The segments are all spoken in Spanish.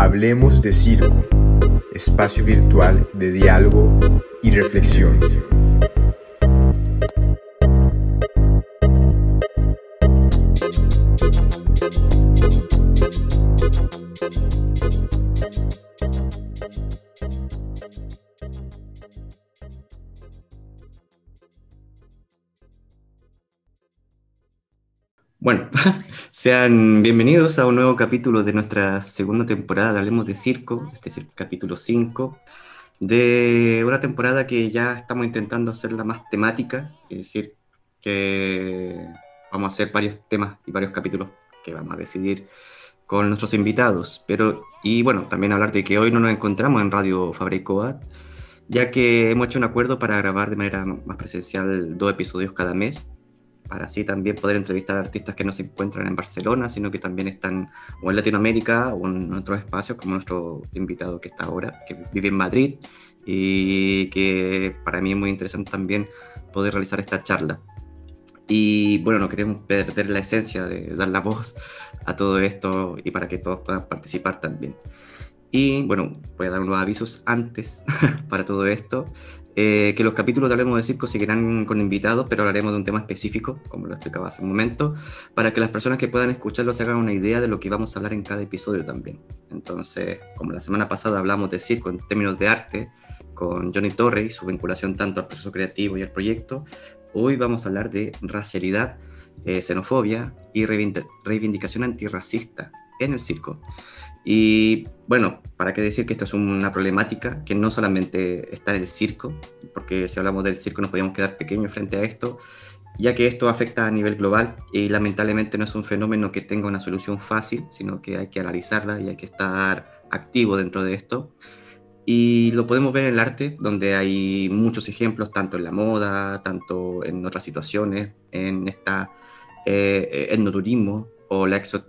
Hablemos de Circo, espacio virtual de diálogo y reflexión. Sean bienvenidos a un nuevo capítulo de nuestra segunda temporada de Hablemos de Circo, este es el capítulo 5, de una temporada que ya estamos intentando hacerla más temática, es decir, que vamos a hacer varios temas y varios capítulos que vamos a decidir con nuestros invitados, pero y bueno, también hablar de que hoy no nos encontramos en Radio Fabricoat, ya que hemos hecho un acuerdo para grabar de manera más presencial dos episodios cada mes para así también poder entrevistar a artistas que no se encuentran en Barcelona, sino que también están o en Latinoamérica o en otros espacios, como nuestro invitado que está ahora, que vive en Madrid, y que para mí es muy interesante también poder realizar esta charla. Y bueno, no queremos perder la esencia de dar la voz a todo esto y para que todos puedan participar también. Y bueno, voy a dar unos avisos antes para todo esto. Eh, que los capítulos de Hablemos de Circo seguirán con invitados, pero hablaremos de un tema específico, como lo explicaba hace un momento, para que las personas que puedan escucharlo se hagan una idea de lo que vamos a hablar en cada episodio también. Entonces, como la semana pasada hablamos de circo en términos de arte, con Johnny Torre y su vinculación tanto al proceso creativo y al proyecto, hoy vamos a hablar de racialidad, eh, xenofobia y reivindicación antirracista en el circo. Y bueno, para qué decir que esto es una problemática que no solamente está en el circo, porque si hablamos del circo nos podríamos quedar pequeños frente a esto, ya que esto afecta a nivel global y lamentablemente no es un fenómeno que tenga una solución fácil, sino que hay que analizarla y hay que estar activo dentro de esto. Y lo podemos ver en el arte, donde hay muchos ejemplos, tanto en la moda, tanto en otras situaciones, en esta eh, etnoturismo o la exo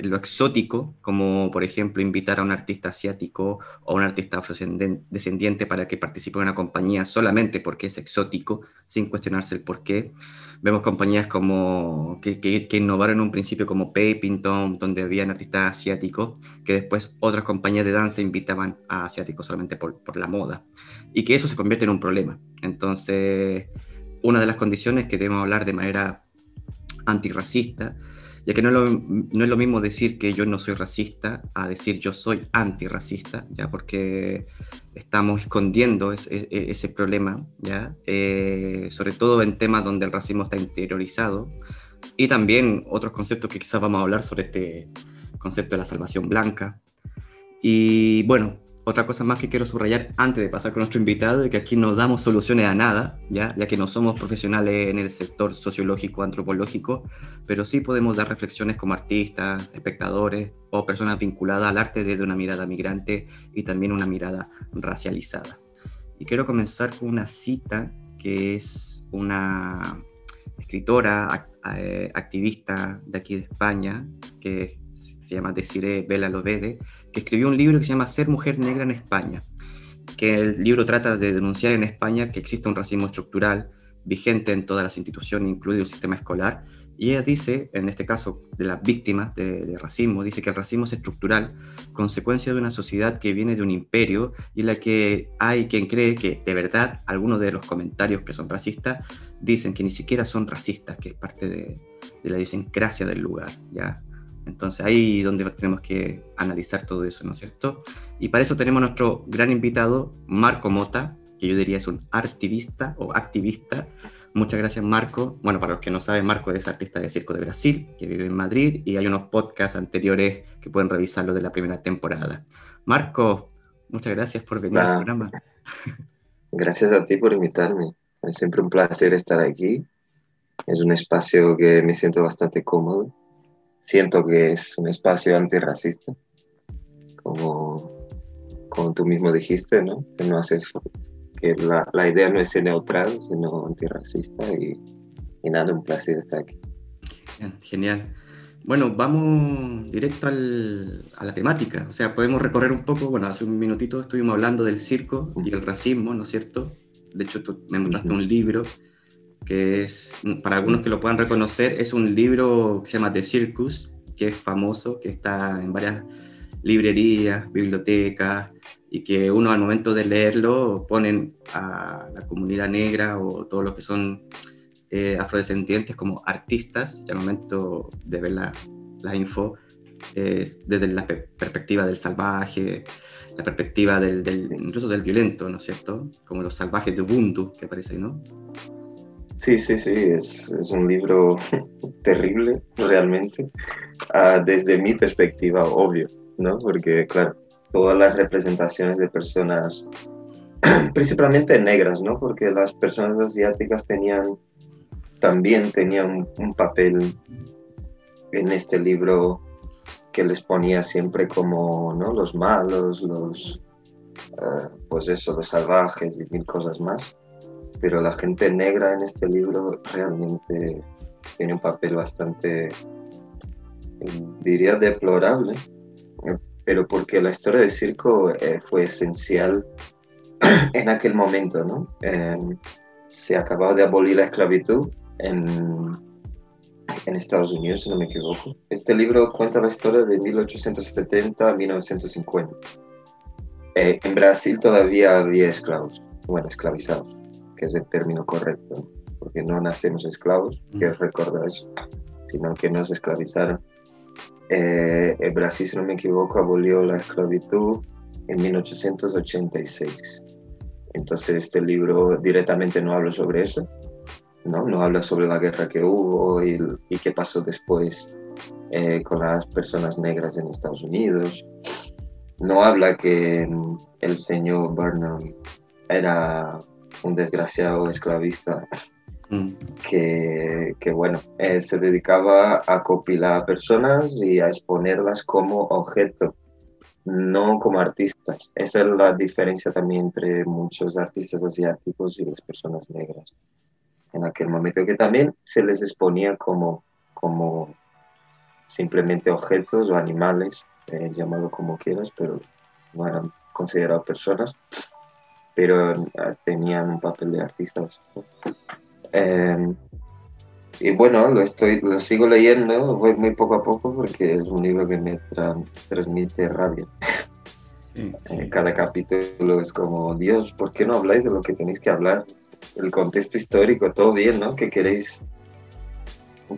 lo exótico, como por ejemplo invitar a un artista asiático o un artista afrodescendiente para que participe en una compañía solamente porque es exótico, sin cuestionarse el por qué. Vemos compañías como que, que, innovaron en un principio como Paypington, donde había artistas asiáticos, que después otras compañías de danza invitaban a asiáticos solamente por, por la moda, y que eso se convierte en un problema. Entonces, una de las condiciones que debemos hablar de manera antirracista ya que no es, lo, mismo decir que yo no soy racista a decir yo soy antirracista, ya porque estamos escondiendo ese, e, ese problema, ya eh, sobre todo en temas donde el racismo está interiorizado. Y también otros conceptos que quizás vamos a hablar sobre este concepto de la salvación blanca. Y bueno, otra cosa más que quiero subrayar antes de pasar con nuestro invitado es que aquí no damos soluciones a nada, ¿ya? ya que no somos profesionales en el sector sociológico, antropológico, pero sí podemos dar reflexiones como artistas, espectadores o personas vinculadas al arte desde una mirada migrante y también una mirada racializada. Y quiero comenzar con una cita que es una escritora, eh, activista de aquí de España, que se llama Desiree Bela Lovede, que escribió un libro que se llama Ser mujer negra en España, que el libro trata de denunciar en España que existe un racismo estructural vigente en todas las instituciones, incluido el sistema escolar, y ella dice, en este caso de las víctimas de, racismo, dice que el racismo es estructural, consecuencia de una sociedad que viene de un imperio y en la que hay quien cree que de verdad algunos de los comentarios que son racistas dicen que ni siquiera son racistas, que es parte de, la idiosincrasia del lugar, ¿ya? Entonces ahí es donde tenemos que analizar todo eso, ¿no es cierto? Y para eso tenemos nuestro gran invitado, Marco Mota, que yo diría es un artivista o activista. Muchas gracias, Marco. Bueno, para los que no saben, Marco es artista de circo de Brasil, que vive en Madrid, y hay unos podcasts anteriores que pueden revisarlo de la primera temporada. Marco, muchas gracias por venir al programa. Gracias a ti por invitarme. Es siempre un placer estar aquí. Es un espacio que me siento bastante cómodo siento que es un espacio antirracista, como, como tú mismo dijiste, ¿no? Que, no hace, que la, la idea no es ser neutral, sino antirracista y, y nada, un placer estar aquí. Genial. Bueno, vamos directo al, a la temática. O sea, podemos recorrer un poco, bueno, hace un minutito estuvimos hablando del circo y el racismo, ¿no es cierto? De hecho, tú me mostraste un libro que es, para algunos que lo puedan reconocer, es un libro que se llama The Circus, que es famoso, que está en varias librerías, bibliotecas, y que uno al momento de leerlo ponen a la comunidad negra o todos los que son eh, afrodescendientes como artistas, y al momento de ver la, la info, desde la perspectiva del salvaje, la perspectiva del, del, incluso del violento, ¿no es cierto? Como los salvajes de Ubuntu que aparece ahí, ¿no? Sí, sí, sí, es, es un libro terrible realmente, ah, desde mi perspectiva, obvio, ¿no? Porque, claro, todas las representaciones de personas, principalmente negras, ¿no? Porque las personas asiáticas tenían, también tenían un papel en este libro que les ponía siempre como, ¿no? Los malos, los, uh, pues eso, los salvajes y mil cosas más. Pero la gente negra en este libro realmente tiene un papel bastante, diría, deplorable pero porque la historia del circo eh, fue esencial en aquel momento, ¿no? Em, se acababa de abolir la esclavitud en, en Estados Unidos, si no me equivoco. Este libro cuenta la historia de 1870 a 1950. Eh, en Brasil todavía había esclavos, bueno, esclavizados, que es el término correcto, porque no nacemos esclavos, mm. recordar eso, sino que nos esclavizaron eh, el Brasil, si no me equivoco, abolió la esclavitud en 1886. Entonces este libro directamente no habla sobre eso, no, no habla sobre la guerra que hubo y, y qué pasó después eh, con las personas negras en Estados Unidos. No habla que mm, el señor Burnham era un desgraciado esclavista Mm. que, que, bueno, eh, se dedicaba a copilar personas y a exponerlas como objeto, no como artistas. Esa es la diferencia también entre muchos artistas asiáticos y las personas negras. En aquel momento que también se les exponía como, como simplemente objetos o animales, eh, llamado como quieras, pero no eran considerados personas, pero eh, tenían un papel de artistas. Em, y bueno, lo, estoy, lo sigo leyendo, voy muy poco a poco porque es un libro que me transmite rabia. Sí, Cada capítulo es como, Dios, ¿por qué no habláis de lo que tenéis que hablar? El contexto histórico, todo bien, ¿no? ¿Qué queréis?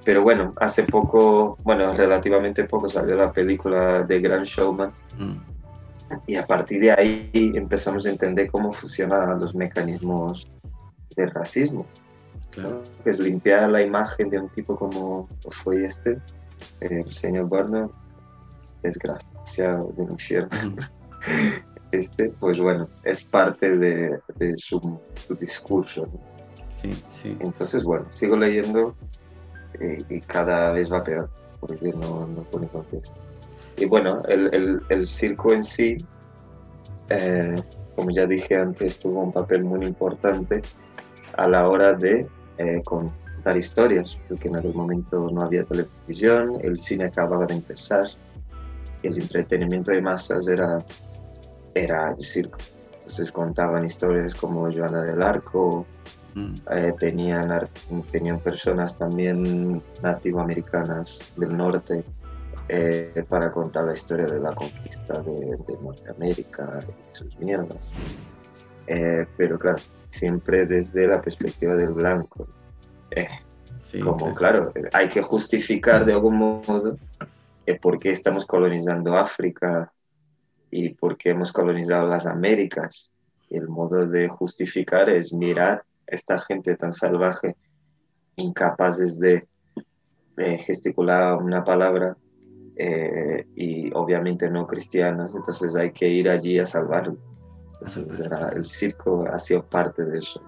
Pero bueno, hace poco, bueno, relativamente poco salió la película de Grand Showman. Mm. Y a partir de ahí empezamos a entender cómo funcionan los mecanismos del racismo. Es limpiar la imagen de un tipo como fue este, el señor Burner, desgraciado de infierno. Este, pues bueno, es parte de, su, discurso. Sí, sí. Entonces, bueno, sigo leyendo eh, y, cada vez va peor, porque no, no pone contexto. Y bueno, el, el, circo en sí, eh, como ya dije antes, tuvo un papel muy importante a la hora de eh, contar historias, porque en aquel momento no había televisión, el cine acababa de empezar, el entretenimiento de masas era, era el circo. Entonces contaban historias como Joana del Arco, mm. eh, tenían, tenían personas también nativoamericanas del norte eh, para contar la historia de la conquista de, de Norteamérica y sus mierdas. pero claro, siempre desde la perspectiva del blanco. Eh, como, claro, hay que justificar de algún modo eh, por qué estamos colonizando África y por qué hemos colonizado las Américas. Y el modo de justificar es mirar a esta gente tan salvaje, incapaces de eh, gesticular una palabra y obviamente no cristianas, entonces hay que ir allí a salvarlo el circo ha sido parte de eso.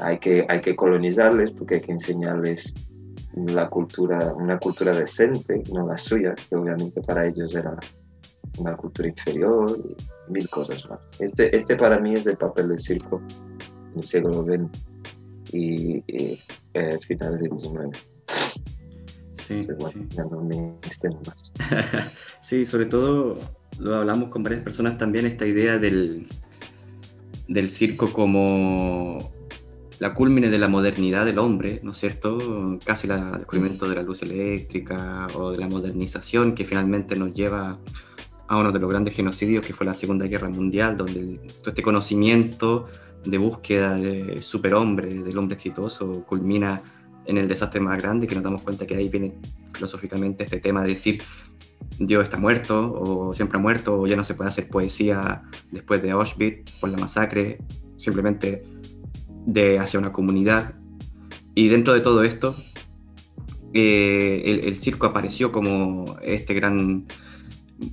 Hay que, hay que colonizarles porque hay que enseñarles la cultura, una cultura decente, no la suya, que obviamente para ellos era una cultura inferior y mil cosas más. Este, este para mí es el papel del circo en el siglo XX y, y eh, finales del XIX. Sí, sí. sí, sobre todo lo hablamos con varias personas también, esta idea del, del circo como la culmine de la modernidad del hombre, ¿no es cierto? Casi el descubrimiento de la luz eléctrica o de la modernización que finalmente nos lleva a uno de los grandes genocidios que fue la Segunda Guerra Mundial, donde todo este conocimiento de búsqueda del superhombre, del hombre exitoso, culmina en el desastre más grande, que nos damos cuenta que ahí viene filosóficamente este tema de decir Dios está muerto, o siempre ha muerto, o ya no se puede hacer poesía después de Auschwitz por la masacre, simplemente de hacia una comunidad. Y dentro de todo esto, eh, el, circo apareció como este gran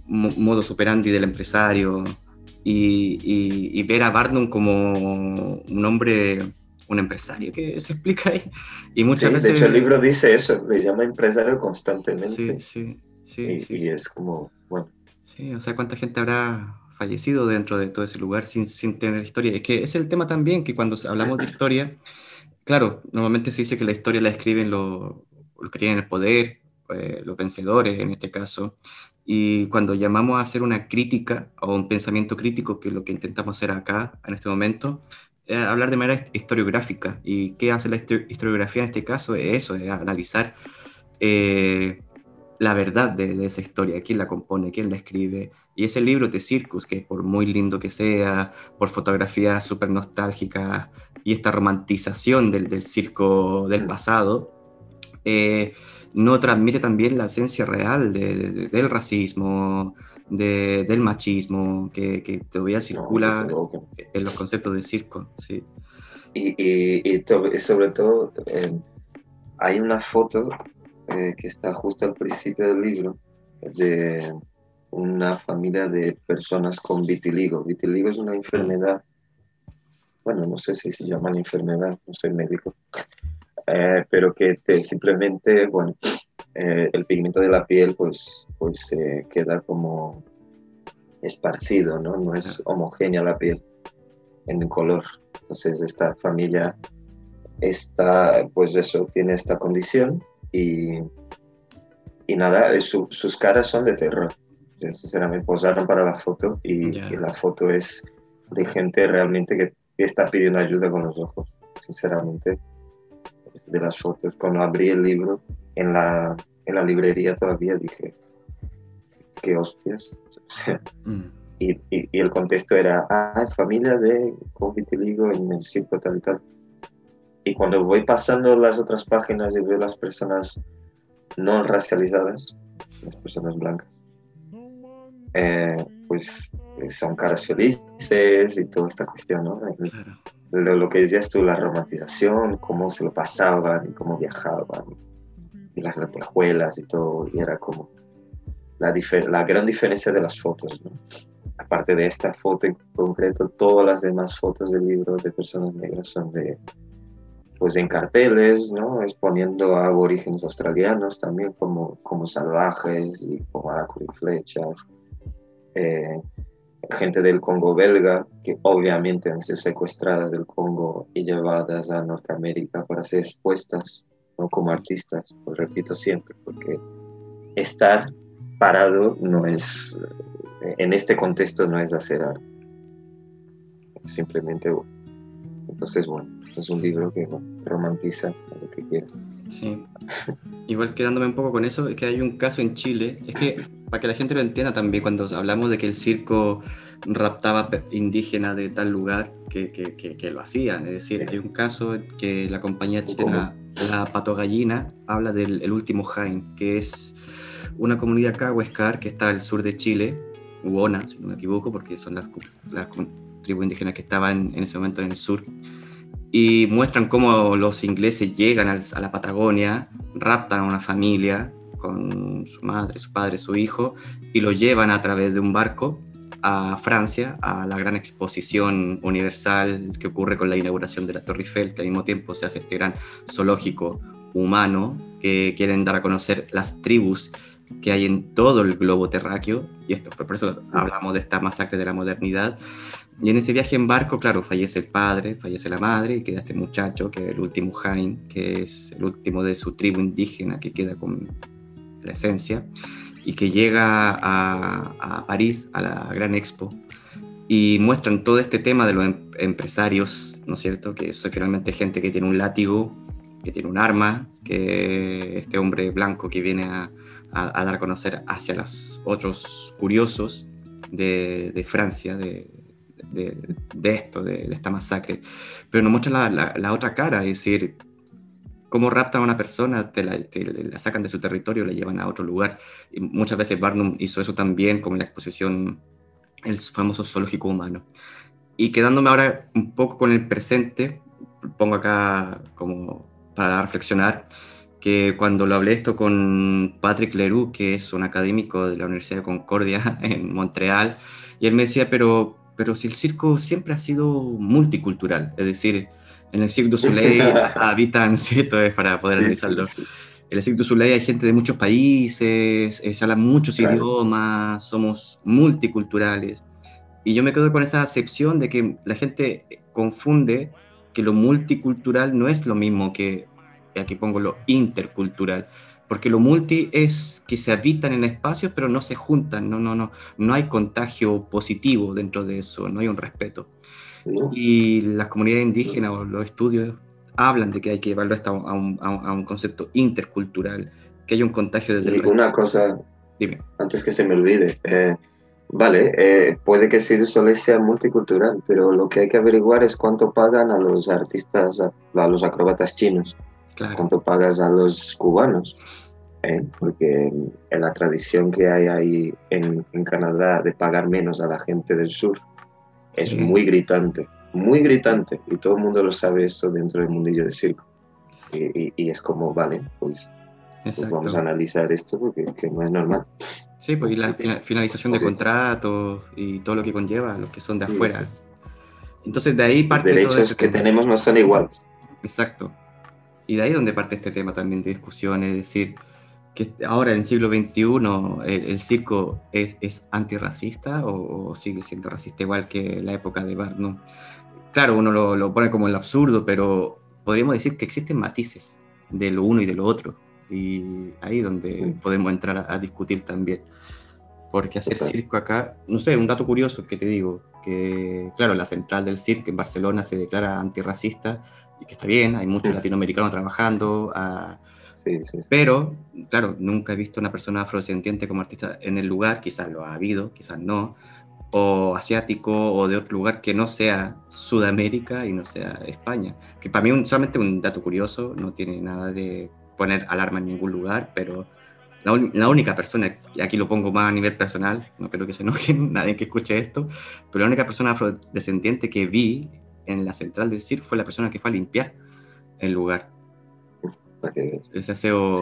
modo superandi del empresario y, ver a Barnum como un hombre, un empresario que se explica ahí. Y muchas veces... De hecho, el libro dice eso, le llama empresario constantemente. Sí, sí, sí. Y, es como, bueno. Sí, o sea, ¿cuánta gente habrá fallecido dentro de todo ese lugar sin, sin tener historia? Es que es el tema también que cuando hablamos de historia, claro, normalmente se dice que la historia la escriben los, los que tienen el poder, eh, los vencedores en este caso, y cuando llamamos a hacer una crítica o un pensamiento crítico, que es lo que intentamos hacer acá en este momento, es hablar de manera historiográfica. ¿Y qué hace la historiografía en este caso? Es eso, es analizar eh, la verdad de, esa historia, quién la compone, quién la escribe. Y ese libro de Circus, que por muy lindo que sea, por fotografías súper nostálgicas y esta romantización del, del circo del pasado, eh, no transmite también la esencia real del racismo, del machismo, que, todavía circula en los conceptos del circo. Sí. Y, sobre todo, eh, hay una foto eh, que está justo al principio del libro de una familia de personas con vitiligo. Vitiligo es una enfermedad, bueno, no sé si se llama enfermedad, no soy médico, eh, pero que te simplemente, bueno, eh, el pigmento de la piel pues, pues eh, queda como esparcido, ¿no? No es homogénea la piel en el color. Entonces esta familia está, pues eso, tiene esta condición y, y nada, sus caras son de terror. Sinceramente posaron para la foto y, la foto es de gente realmente que está pidiendo ayuda con los ojos, sinceramente de las fotos. Cuando abrí el libro en la, en la librería todavía dije, qué hostias. Mm. y, y, el contexto era, ah, familia de con vitiligo en el circo tal y tal. Y cuando voy pasando las otras páginas y veo las personas no racializadas, las personas blancas, eh, pues son caras felices y toda esta cuestión, ¿no? lo, que decías tú, la romantización, cómo se lo pasaban y cómo viajaban, y las lentejuelas y todo, y era como la, la gran diferencia de las fotos, ¿no? Aparte de esta foto en concreto, todas las demás fotos del libro de personas negras son de, pues en carteles, ¿no? Exponiendo a aborígenes australianos también como, como salvajes y como arco y flechas. Eh, gente del Congo belga, que obviamente han sido secuestradas del Congo y llevadas a Norteamérica para ser expuestas ¿no? como artistas, lo repito siempre, porque estar parado no es, en este contexto no es hacer arte, simplemente, entonces bueno, es un libro que romantiza lo que quiera. Sí, igual quedándome un poco con eso, es que hay un caso en Chile, es que para que la gente lo entienda también, cuando hablamos de que el circo raptaba indígenas de tal lugar, que, que, que, lo hacían. Es decir, hay un caso que la compañía chilena, la Pato Gallina, habla del el último Jain, que es una comunidad cahuescar que está al sur de Chile, Uona, si no me equivoco, porque son las tribus indígenas que estaban en ese momento en el sur. Y muestran cómo los ingleses llegan a la Patagonia, raptan a una familia con su madre, su padre, su hijo, y lo llevan a través de un barco a Francia, a la gran exposición universal que ocurre con la inauguración de la Torre Eiffel, que al mismo tiempo se hace este gran zoológico humano que quieren dar a conocer las tribus que hay en todo el globo terráqueo, y esto fue por eso hablamos de esta masacre de la modernidad, y en ese viaje en barco, claro, fallece el padre, fallece la madre, y queda este muchacho, que es el último Jain, que es el último de su tribu indígena que queda con la esencia, y que llega a, París, a la Gran Expo, y muestran todo este tema de los em, empresarios, ¿no es cierto? Que es realmente gente que tiene un látigo que tiene un arma, que este hombre blanco que viene a, dar a conocer hacia los otros curiosos de, Francia, de, esto, de, esta masacre. Pero nos muestra la, otra cara, es decir, cómo raptan a una persona, te la, la, sacan de su territorio, la llevan a otro lugar. Y muchas veces Barnum hizo eso también, como en la exposición El famoso zoológico humano. Y quedándome ahora un poco con el presente, pongo acá como para reflexionar, que cuando lo hablé esto con Patrick Leroux, que es un académico de la Universidad de Concordia en Montreal, y él me decía, pero, pero si el circo siempre ha sido multicultural, es decir, en el Cirque du Soleil habitan, ¿cierto? Es para poder analizarlo. En el Cirque du Soleil hay gente de muchos países, eh, se hablan muchos idiomas, somos multiculturales. Y yo me quedo con esa acepción de que la gente confunde que lo multicultural no es lo mismo que, aquí pongo lo intercultural, porque lo multi es que se habitan en espacios pero no se juntan, no, no, no, no hay contagio positivo dentro de eso, no hay un respeto. Y las comunidades indígenas o los estudios hablan de que hay que llevarlo a un, a un, concepto intercultural, que hay un contagio desde y Una cosa, Dime. antes que se me olvide, eh, Vale, eh, puede que sí solo sea multicultural, pero lo que hay que averiguar es cuánto pagan a los artistas, a, los acróbatas chinos, cuánto pagas a los cubanos, ¿eh? porque en la tradición que hay ahí en, Canadá de pagar menos a la gente del sur es muy gritante, muy gritante, y todo el mundo lo sabe eso dentro del mundillo del circo. Y, es como, vale, pues, pues vamos a analizar esto porque no es normal. Sí, pues y la finalización de contratos y todo lo que conlleva, los que son de afuera. Entonces de ahí parte... Los derechos que tenemos no son iguales. Exacto. Y de ahí donde parte este tema también de discusión, es decir, que ahora en el siglo XXI el, circo es, es antirracista o, sigue siendo racista igual que la época de Barnum. Claro, uno lo, lo pone como el absurdo, pero podríamos decir que existen matices de lo uno y de lo otro. Y ahí donde podemos entrar a, discutir también. Porque hacer circo acá, no sé, un dato curioso que te digo, que claro, la central del circo en Barcelona se declara antirracista y que está bien, hay muchos latinoamericanos trabajando, ah, pero claro, nunca he visto una persona afrodescendiente como artista en el lugar, quizás lo ha habido, quizás no, o asiático o de otro lugar que no sea Sudamérica y no sea España, que para mí solamente un dato curioso, no tiene nada de poner alarma en ningún lugar, pero la, única persona, y aquí lo pongo más a nivel personal, no creo que se enoje nadie que escuche esto, pero la única persona afrodescendiente que vi en la central del CIR fue la persona que fue a limpiar el lugar. Ese aseo,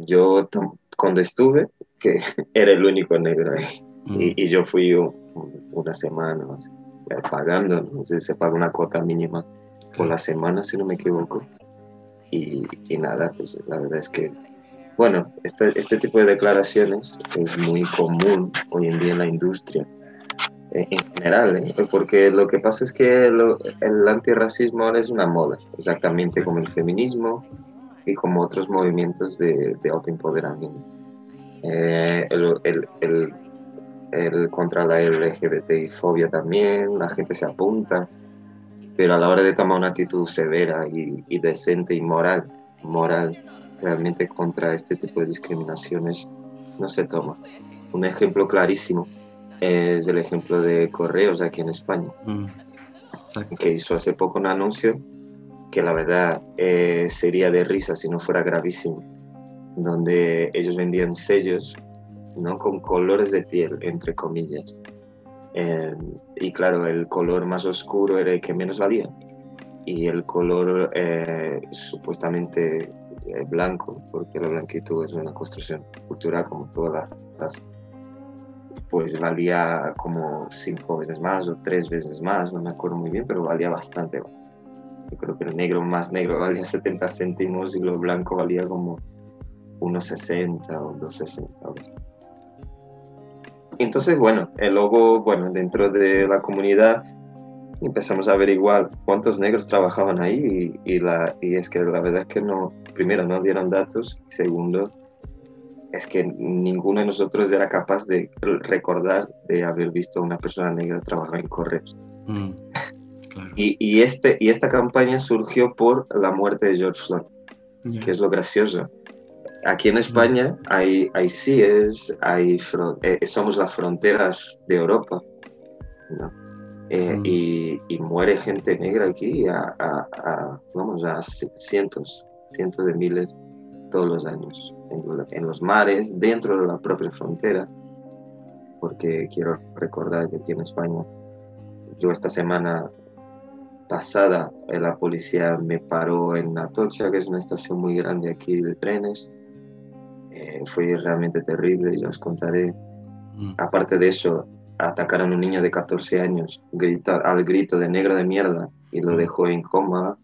yo, cuando estuve, que era el único negro ahí, mm. y, yo fui una semana pagando, no sé se paga una cuota mínima por la semana, si no me equivoco. Y, y nada, pues la verdad es que, bueno, este, este tipo de declaraciones es muy común hoy en día en la industria, en general, ¿eh? porque lo que pasa es que el antirracismo ahora es una moda, exactamente como el feminismo y como otros movimientos de, de autoempoderamiento. Eh, el, el, el, el, contra la LGBTI fobia también, la gente se apunta pero a la hora de tomar una actitud severa y, decente y moral, moral realmente contra este tipo de discriminaciones no se toma. Un ejemplo clarísimo es el ejemplo de Correos aquí en España, mm, que hizo hace poco un anuncio que la verdad eh, sería de risa si no fuera gravísimo, donde ellos vendían sellos ¿no? con colores de piel, entre comillas, Em, y claro, el color más oscuro era el que menos valía. Y el color eh, supuestamente eh, blanco, porque la blanquitud es una construcción cultural como todas las pues valía como cinco veces más o tres veces más, no me acuerdo muy bien, pero valía bastante. Yo creo que el negro más negro valía 70 céntimos y lo blanco valía como unos 60 o 260. Entonces, bueno, el logo, bueno, dentro de la comunidad empezamos a averiguar cuántos negros trabajaban ahí y, la, y es que la verdad es que no, primero no dieron datos y segundo es que ninguno de nosotros era capaz de recordar de haber visto a una persona negra trabajar en correos. Mm, Y, y, este, y esta campaña surgió por la muerte de George Floyd, que es lo gracioso. Aquí en España hay, hay CIES, hay, eh, somos las fronteras de Europa. Eh, y, y, muere gente negra aquí a, a, vamos, a cientos, cientos de miles todos los años, en, en, los mares, dentro de la propia frontera, porque quiero recordar que aquí en España, yo esta semana pasada, eh, la policía me paró en Atocha, que es una estación muy grande aquí de trenes, eh, fue realmente terrible, ya os contaré. Mm. Aparte de eso, atacaron a un niño de 14 años grita, al grito de negro de mierda y lo mm. dejó en coma.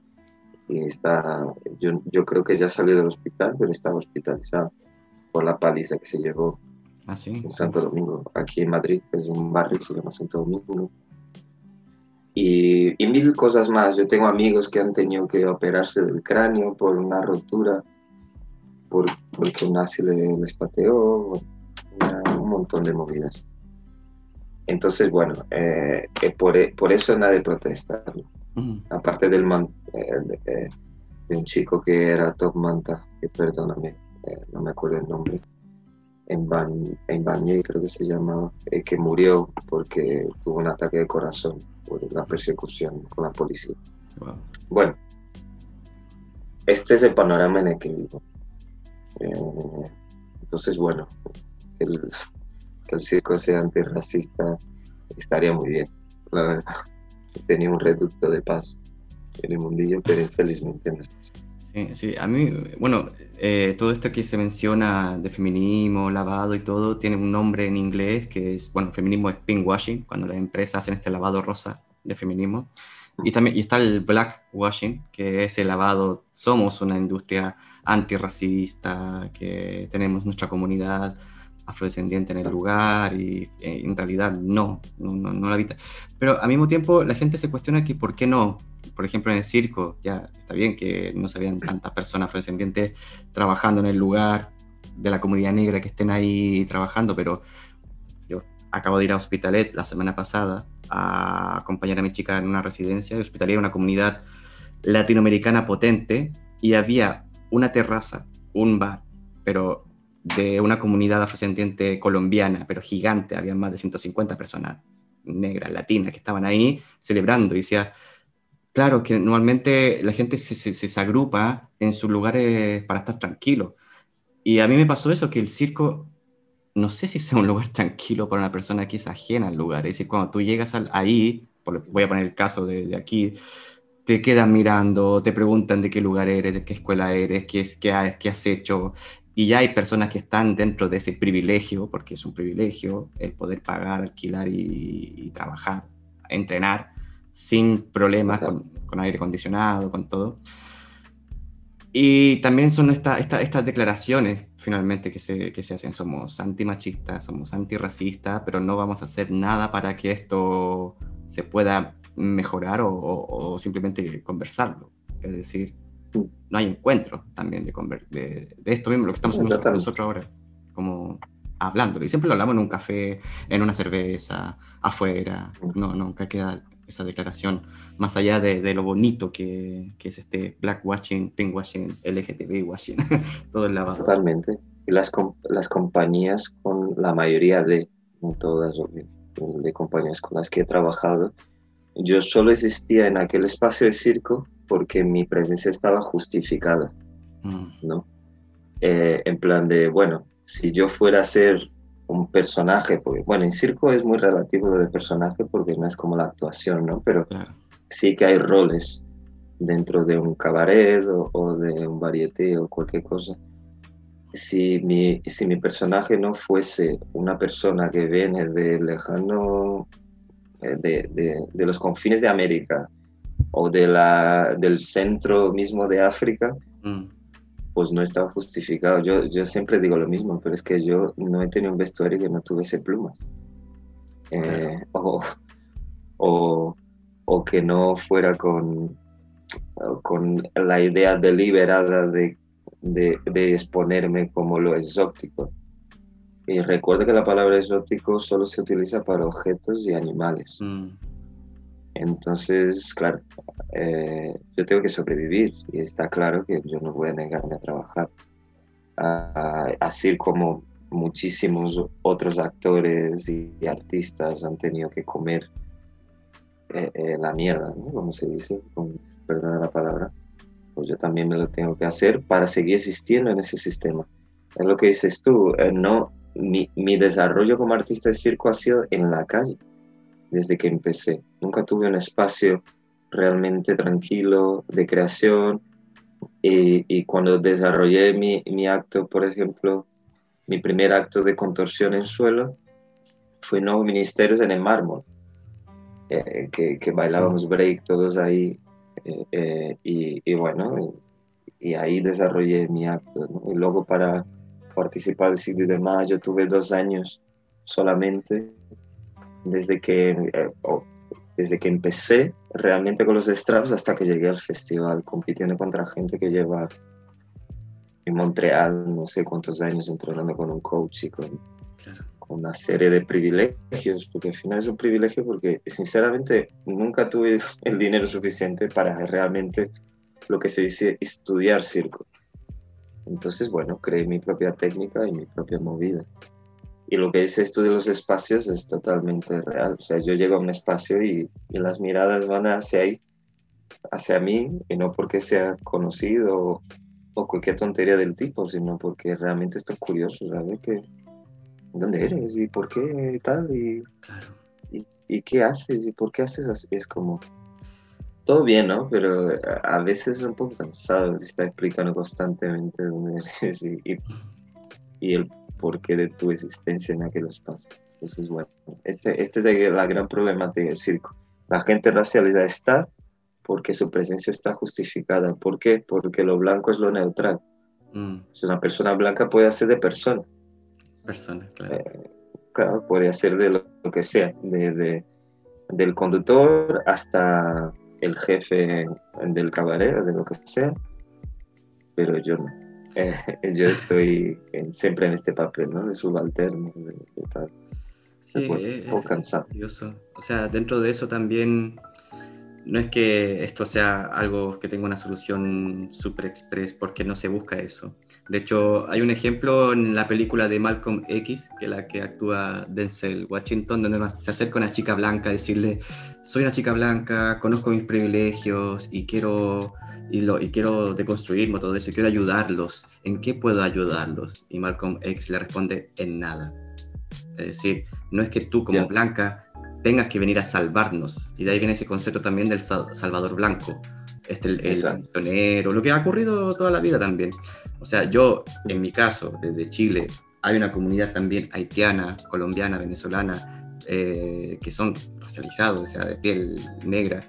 Y está, yo, yo creo que ya salió del hospital, pero estaba hospitalizado por la paliza que se llevó ¿Ah, en Santo Domingo, aquí en Madrid, es un barrio que se llama Santo Domingo. Y, y, mil cosas más. Yo tengo amigos que han tenido que operarse del cráneo por una rotura, por, porque un nazi les pateó, un montón de movidas. Entonces, bueno, eh, eh, por, por, eso nada Aparte del eh, de, un chico que era top manta, que perdóname, no me acuerdo el nombre, en, Ban, en creo que se llamaba, que murió porque tuvo un ataque de corazón por la persecución con la policía. Bueno, este es el panorama en el que vivo. entonces, bueno, el, el circo sea antirracista estaría muy bien, la verdad. Tenía un reducto de paz en el mundillo, pero infelizmente no es así. Sí, sí, a mí, bueno, eh, todo esto que se menciona de feminismo, lavado y todo, tiene un nombre en inglés que es, bueno, feminismo es pinkwashing, cuando las empresas hacen este lavado rosa de feminismo. Y también y está el blackwashing, que es el lavado, somos una industria antirracista, que tenemos nuestra comunidad afrodescendiente en el lugar y eh, en realidad no, no, no, la habita. Pero al mismo tiempo la gente se cuestiona que por qué no, por ejemplo en el circo, ya está bien que no se vean tantas personas afrodescendientes trabajando en el lugar de la comunidad negra que estén ahí trabajando, pero yo acabo de ir a Hospitalet la semana pasada a acompañar a mi chica en una residencia, de Hospitalet una comunidad latinoamericana potente y había una terraza, un bar, pero de una comunidad afrodescendiente colombiana, pero gigante, había más de 150 personas negras, latinas, que estaban ahí celebrando. Y decía, claro, que normalmente la gente se, se, agrupa en sus lugares para estar tranquilo. Y a mí me pasó eso, que el circo, no sé si sea un lugar tranquilo para una persona que es ajena al lugar. Es decir, cuando tú llegas ahí, voy a poner el caso de, de aquí, te quedan mirando, te preguntan de qué lugar eres, de qué escuela eres, qué, es, qué, qué has hecho, y ya hay personas que están dentro de ese privilegio, porque es un privilegio el poder pagar, alquilar y, trabajar, entrenar sin problemas, con, aire acondicionado, con todo. Y también son esta, estas declaraciones finalmente que se, que se hacen. Somos antimachistas, somos antirracistas, pero no vamos a hacer nada para que esto se pueda mejorar o, o simplemente conversarlo. Es decir, no hay encuentro también de, de, de esto mismo, lo que estamos haciendo nosotros ahora, como hablándolo. Y siempre lo hablamos en un café, en una cerveza, afuera. No, nunca queda esa declaración, más allá de, de lo bonito que, que, es este blackwashing, pinkwashing, LGTB washing, todo el lavado. Totalmente. Y las, las compañías con la mayoría de, no todas, de compañías con las que he trabajado, yo solo existía en aquel espacio de circo porque mi presencia estaba justificada, mm. ¿no? Eh, en plan de, bueno, si yo fuera a ser un personaje, porque, bueno, en circo es muy relativo lo de personaje porque no es como la actuación, ¿no? Pero sí que hay roles dentro de un cabaret o, de un varieté o cualquier cosa. Si mi, si mi personaje no fuese una persona que viene de lejano, de, de, de los confines de América, o de la, del centro mismo de África, mm. pues no estaba justificado. Yo, yo siempre digo lo mismo, pero es que yo no he tenido un vestuario que no tuviese plumas. Eh, o, o, o, que no fuera con, con la idea deliberada de, de, de, exponerme como lo exótico. Y recuerda que la palabra exótico solo se utiliza para objetos y animales. Mm Entonces, claro, eh, yo tengo que sobrevivir y está claro que yo no voy a negarme a trabajar. Ah, así como muchísimos otros actores y, artistas han tenido que comer eh, eh, la mierda, ¿no? Como se dice, con, perdona la palabra, pues yo también me lo tengo que hacer para seguir existiendo en ese sistema. Es lo que dices tú, no, mi, mi desarrollo como artista de circo ha sido en la calle desde que empecé. Nunca tuve un espacio realmente tranquilo de creación y, cuando desarrollé mi, mi, acto, por ejemplo, mi primer acto de contorsión en suelo fue en Nuevos Ministerios en el mármol, eh, que, que, bailábamos break todos ahí eh, eh, y, y, bueno, y, ahí desarrollé mi acto. Y luego para participar del Cid de Mayo tuve dos años solamente desde que, eh, desde que empecé realmente con los straps hasta que llegué al festival, compitiendo contra gente que lleva en Montreal no sé cuántos años entrenando con un coach y con, con una serie de privilegios, porque al final es un privilegio porque sinceramente nunca tuve el dinero suficiente para realmente lo que se dice estudiar circo. Entonces, bueno, creé mi propia técnica y mi propia movida. Y lo que es esto de los espacios es totalmente real. O sea, yo llego a un espacio y, y las miradas van hacia ahí, hacia mí, y no porque sea conocido o, cualquier tontería del tipo, sino porque realmente estoy curioso, ¿sabes? Que, ¿Dónde eres? ¿Y por qué tal? Y, y, y, qué haces? ¿Y por qué haces así? Es como... Todo bien, ¿no? Pero a veces es un poco cansado si está explicando constantemente dónde eres y, y, y el porqué de tu existencia en aquel espacio. Entonces, bueno, este, este es la gran problemática del circo. La gente racializada está porque su presencia está justificada. ¿Por qué? Porque lo blanco es lo neutral. Mm. Si una persona blanca puede hacer de persona. Persona, claro. Eh, claro, puede hacer de lo, que sea, de, del conductor hasta el jefe del cabaret, de lo que sea, pero yo no. Eh, yo estoy siempre en este papel, ¿no? De subalterno, de, de tal. Sí, cansado. O sea, dentro de eso también no es que esto sea algo que tenga una solución super express, porque no se busca eso. De hecho, hay un ejemplo en la película de Malcolm X, que es la que actúa Denzel Washington, donde se acerca una chica blanca a decirle, soy una chica blanca, conozco mis privilegios y quiero y, lo, y quiero deconstruirme todo eso, quiero ayudarlos. ¿En qué puedo ayudarlos? Y Malcolm X le responde, en nada. Es decir, no es que tú como blanca tengas que venir a salvarnos. Y de ahí viene ese concepto también del Salvador Blanco, este, el, el lo que ha ocurrido toda la vida también. O sea, yo, en mi caso, desde Chile, hay una comunidad también haitiana, colombiana, venezolana, eh, que son racializados, o sea, de piel negra,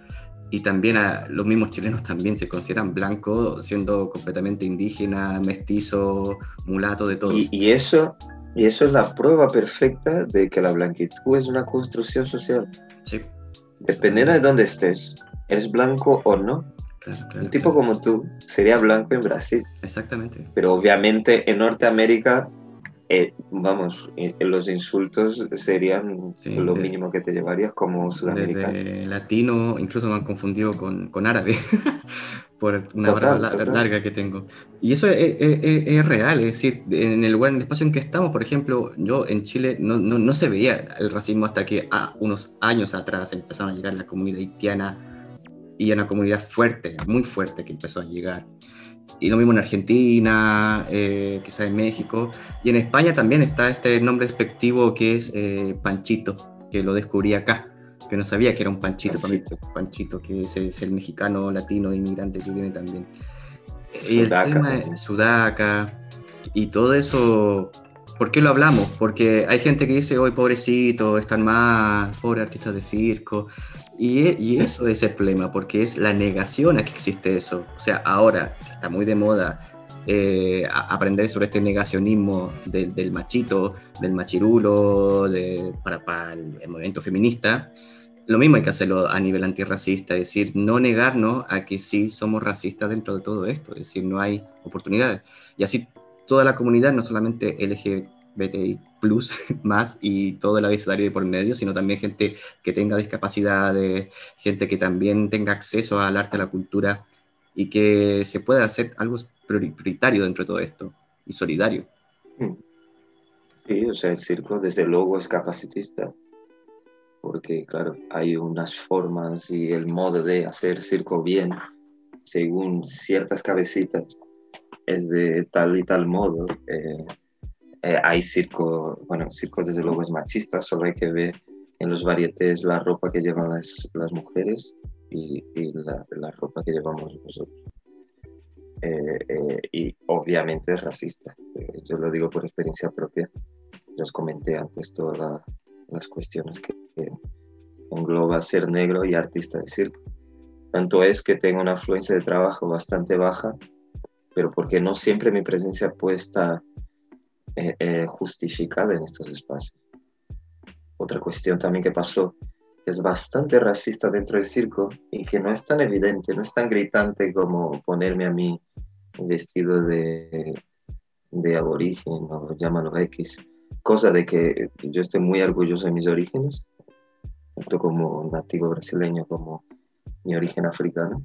y también a los mismos chilenos también se consideran blancos, siendo completamente indígena, mestizo, mulato, de todo. Y, eso, y eso es la prueba perfecta de que la blanquitud es una construcción social. Sí. Dependiendo de dónde estés, ¿eres blanco o no? Un tipo como tú sería blanco en Brasil. Exactamente. Pero obviamente en Norteamérica eh, vamos, eh, los insultos serían lo mínimo que te llevarías como sudamericano. latino, incluso me han confundido con, con árabe, por una barra larga que tengo. Y eso es, real, es decir, en el lugar, en el espacio en que estamos, por ejemplo, yo en Chile no, no, no se veía el racismo hasta que a unos años atrás empezaron a llegar la comunidad haitiana y una comunidad fuerte, muy fuerte que empezó a llegar. Y lo mismo en Argentina, eh, quizás en México, y en España también está este nombre despectivo que es eh, Panchito, que lo descubrí acá, que no sabía que era un Panchito, Panchito, Panchito que es, el mexicano latino inmigrante que viene también. Y el tema es Sudaca, y todo eso, ¿por qué lo hablamos? Porque hay gente que dice, hoy pobrecito, están mal, pobre artistas de circo, y, y, eso es el problema, porque es la negación a que existe eso. O sea, ahora está muy de moda eh, aprender sobre este negacionismo del, del machito, del machirulo, de, para, para el, movimiento feminista. Lo mismo hay que hacerlo a nivel antirracista, es decir, no negarnos a que sí somos racistas dentro de todo esto, es decir, no hay oportunidades. Y así toda la comunidad, no solamente LGBTI más y todo el abecedario de por medio, sino también gente que tenga discapacidades, gente que también tenga acceso al arte, a la cultura y que se pueda hacer algo prioritario dentro de todo esto y solidario. Sí, o sea, el circo desde luego es capacitista, porque claro, hay unas formas y el modo de hacer circo bien, según ciertas cabecitas, es de tal y tal modo. Eh, eh, hay circo, bueno, circo desde luego es machista, solo hay que ver en los varietés la ropa que llevan las, las mujeres y, la, la, ropa que llevamos nosotros. Eh, y obviamente es racista, yo lo digo por experiencia propia os comenté antes todas las cuestiones que, engloba ser negro y artista de circo. Tanto es que tengo una afluencia de trabajo bastante baja, pero porque no siempre mi presencia puede estar eh, eh, justificada en estos espacios. Otra cuestión también que pasó, que es bastante racista dentro del circo y que no es tan evidente, no es tan gritante como ponerme a mí vestido de, de aborigen o llámalo X cosa de que yo estoy muy orgulloso de mis orígenes, tanto como nativo brasileño como mi origen africano,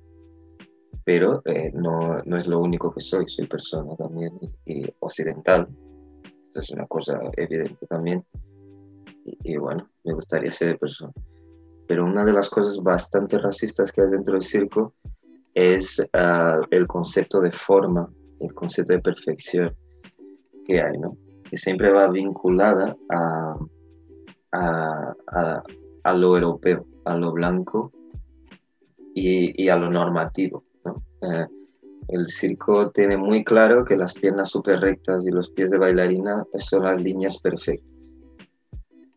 pero eh, no, no, es lo único que soy, soy persona también y, occidental, esto es una cosa evidente también, y, bueno, me gustaría ser persona. Pero una de las cosas bastante racistas que hay dentro del circo es ah, el concepto de forma, el concepto de perfección que hay, ¿no? que siempre va vinculada a, a, a, lo europeo, a lo blanco y, a lo normativo. Eh, el circo tiene muy claro que las piernas súper rectas y los pies de bailarina son las líneas perfectas.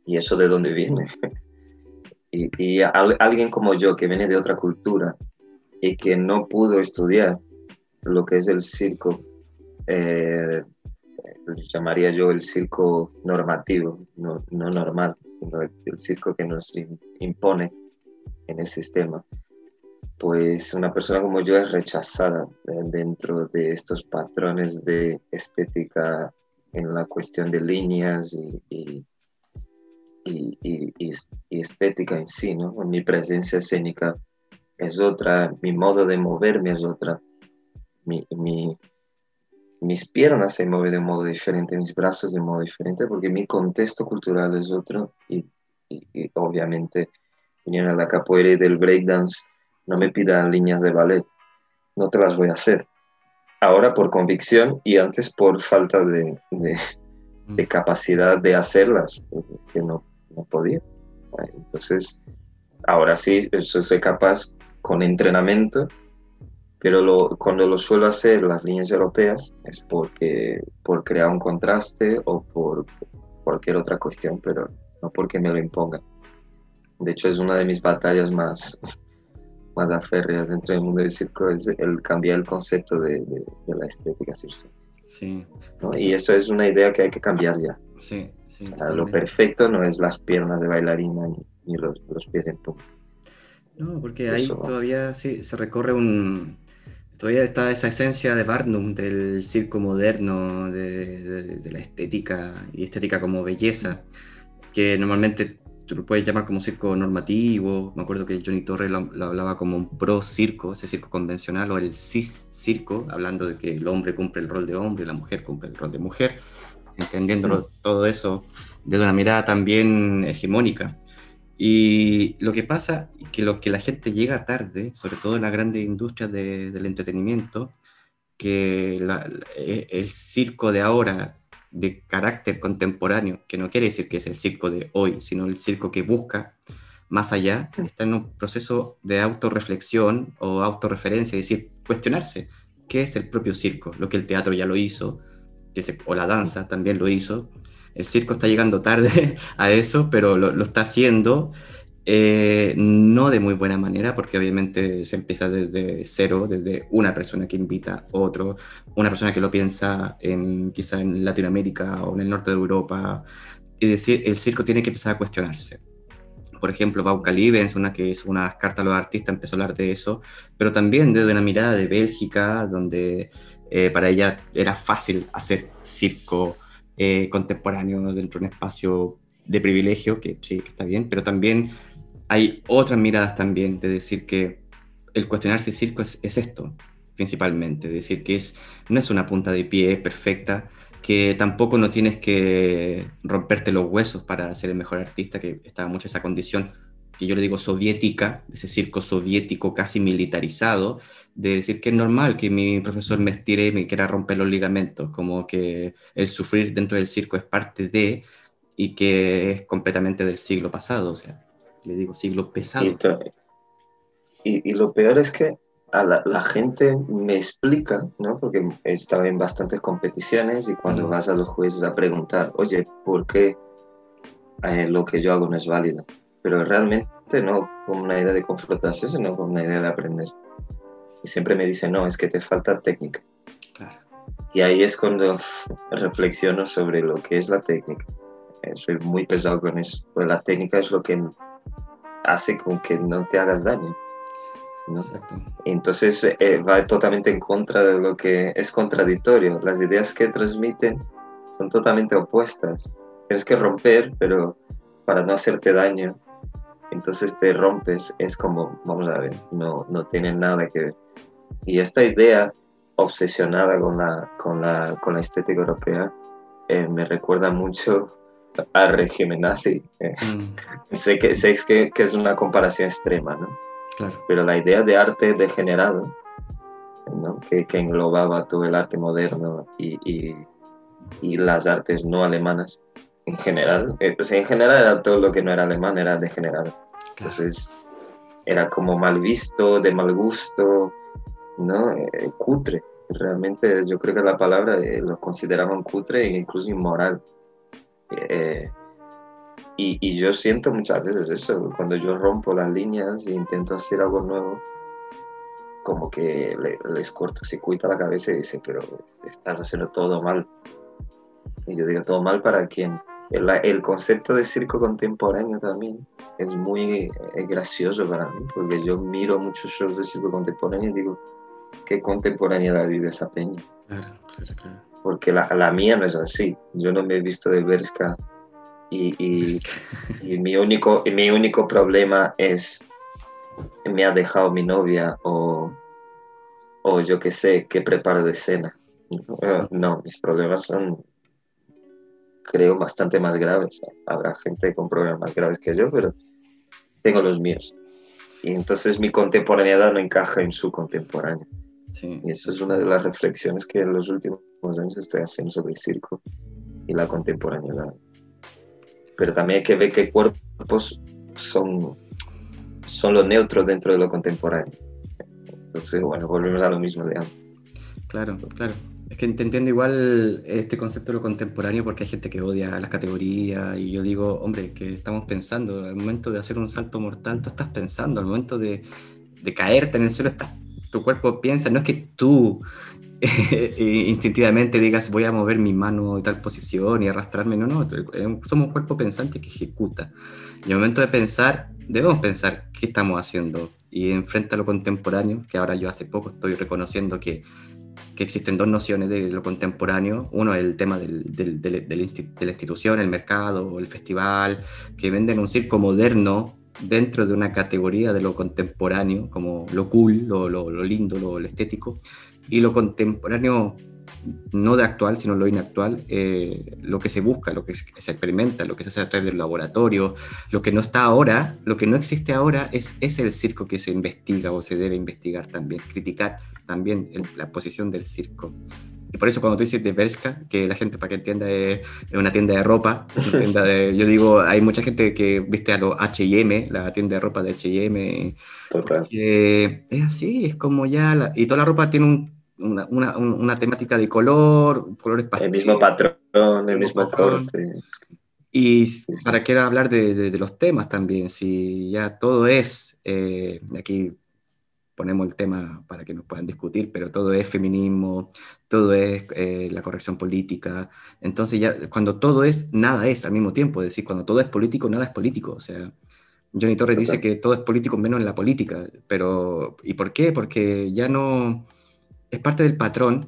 ¿Y eso de dónde viene? y, y alguien como yo, que viene de otra cultura y que no pudo estudiar lo que es el circo, eh, llamaría yo el circo normativo, no, no normal, sino el, circo que nos impone en el sistema, pues una persona como yo es rechazada dentro de estos patrones de estética en la cuestión de líneas y, y, y, y estética en sí, ¿no? Mi presencia escénica es otra, mi modo de moverme es otra, mi, mi, mis piernas se mueven de modo diferente, mis brazos de modo diferente, porque mi contexto cultural es otro y, obviamente viniendo a la capoeira y del breakdance no me pidan líneas de ballet, no te las voy a hacer. Ahora por convicción y antes por falta de, de, mm. capacidad de hacerlas, que no, no podía. Entonces, ahora sí, eso soy capaz con entrenamiento pero lo, cuando lo suelo hacer las líneas europeas es porque por crear un contraste o por cualquier otra cuestión, pero no porque me lo impongan. De hecho, es una de mis batallas más, más aférreas dentro del mundo del circo, es el cambiar el concepto de, de, la estética circense. Sí. Y eso es una idea que hay que cambiar ya. Sí, sí. lo perfecto no es las piernas de bailarina ni, los, los, pies en punta. No, porque ahí todavía sí, se recorre un, todavía está esa esencia de Barnum, del circo moderno, de, la estética y estética como belleza, que normalmente tú lo puedes llamar como circo normativo. Me acuerdo que Johnny Torres lo, hablaba como un pro circo, ese circo convencional, o el cis circo, hablando de que el hombre cumple el rol de hombre la mujer cumple el rol de mujer, entendiendo todo eso desde una mirada también hegemónica. Y lo que pasa es que lo que la gente llega tarde, sobre todo en las grandes industrias del entretenimiento, que e, el circo de ahora, de carácter contemporáneo, que no quiere decir que es el circo de hoy, sino el circo que busca más allá, está en un proceso de autorreflexión o autorreferencia, es decir, cuestionarse qué es el propio circo, lo que el teatro ya lo hizo, que o la danza también lo hizo, el circo está llegando tarde a eso, pero lo, está haciendo eh, no de muy buena manera, porque obviamente se empieza desde cero, desde una persona que invita a otro, una persona que lo piensa en, quizá en Latinoamérica o en el norte de Europa, y decir, el circo tiene que empezar a cuestionarse. Por ejemplo, Bauca Livens, una que es una carta a los artistas, empezó a hablar de eso, pero también desde una mirada de Bélgica, donde eh, para ella era fácil hacer circo eh, contemporáneo dentro de un espacio de privilegio, que sí, que está bien, pero también hay otras miradas también de decir que el cuestionarse circo es, es esto, principalmente, decir que es, no es una punta de pie perfecta, que tampoco no tienes que romperte los huesos para ser el mejor artista, que estaba mucho esa condición que yo le digo soviética, ese circo soviético casi militarizado, de decir que es normal que mi profesor me estire y me quiera romper los ligamentos, como que el sufrir dentro del circo es parte de y que es completamente del siglo pasado, o sea, le digo siglo pesado. Y, y lo peor es que a la, gente me explica, ¿no? Porque he estado en bastantes competiciones y cuando vas a los jueces a preguntar, oye, ¿por qué eh, lo que yo hago no es válido? Pero realmente no con una idea de confrontación, sino con una idea de aprender. Y siempre me dicen, no, es que te falta técnica. Y ahí es cuando reflexiono sobre lo que es la técnica. Eh, soy muy pesado con eso. Pues la técnica es lo que hace con que no te hagas daño. Entonces eh, va totalmente en contra de lo que es contradictorio. Las ideas que transmiten son totalmente opuestas. Tienes que romper, pero para no hacerte daño. Entonces te rompes. Es como, vamos a ver, no, no tiene nada que ver. Y esta idea obsesionada con la, con la, con la estética europea eh, me recuerda mucho al régimen nazi. Mm. sé que, sé que, que es una comparación extrema, ¿no? Pero la idea de arte degenerado, que, que, englobaba todo el arte moderno y, y, y, las artes no alemanas en general, eh, pues en general era todo lo que no era alemán, era degenerado. Entonces era como mal visto, de mal gusto, ¿no? Eh, cutre. Realmente yo creo que la palabra eh, lo consideraban cutre e incluso inmoral. Y, yo siento muchas veces eso, cuando yo rompo las líneas e intento hacer algo nuevo, como que le, les cortocircuita la cabeza y dice, pero estás haciendo todo mal. Y yo digo, ¿todo mal para quién? El, el concepto de circo contemporáneo también es muy eh, gracioso para mí, porque yo miro muchos shows de circo contemporáneo y digo, ¿qué contemporaneidad vive esa peña? Claro, claro, claro. Porque la, la, mía no es así. Yo no me he visto de Berska y, y, mi, único, mi único problema es, me ha dejado mi novia o, o yo qué sé, qué preparo de cena. No, mis problemas son, creo, bastante más graves. Habrá gente con problemas más graves que yo, pero tengo los míos. Y entonces mi contemporaneidad no encaja en su contemporáneo. Y eso es una de las reflexiones que en los últimos años estoy haciendo sobre el circo y la contemporaneidad pero también hay que ver qué cuerpos son, son los neutros dentro de lo contemporáneo. Entonces, bueno, volvemos a lo mismo de antes. Claro, claro. Es que te entiendo igual este concepto de lo contemporáneo porque hay gente que odia las categorías y yo digo, hombre, que estamos pensando, al momento de hacer un salto mortal, tú estás pensando, al momento de, de caerte en el suelo, estás, tu cuerpo piensa, no es que tú instintivamente digas voy a mover mi mano en tal posición y arrastrarme, no, no, somos un cuerpo pensante que ejecuta. Y al momento de pensar, debemos pensar qué estamos haciendo y enfrenta lo contemporáneo, que ahora yo hace poco estoy reconociendo que, que existen dos nociones de lo contemporáneo, uno es el tema del, del, de la institución, el mercado, el festival, que venden un circo moderno dentro de una categoría de lo contemporáneo, como lo cool, lo, lindo, lo, lo, estético, y lo contemporáneo, no de actual, sino lo inactual, eh, lo que se busca, lo que se experimenta, lo que se hace a través del laboratorio, lo que no está ahora, lo que no existe ahora es, es el circo que se investiga o se debe investigar también, criticar también la posición del circo. Y por eso cuando tú dices de Bershka, que la gente para que entienda es, una tienda de ropa, yo digo, hay mucha gente que viste a los H&M, la tienda de ropa de H&M. Es así, es como ya, y toda la ropa tiene un, una, una, una, temática de color, colores El mismo patrón, el, mismo corte. Y para qué hablar de, de, los temas también, si ya todo es, eh, aquí ponemos el tema para que nos puedan discutir, pero todo es feminismo, todo es eh, la corrección política. Entonces ya cuando todo es, nada es al mismo tiempo, es decir, cuando todo es político, nada es político. O sea, Johnny Torres dice que todo es político menos en la política, pero ¿y por qué? Porque ya no es parte del patrón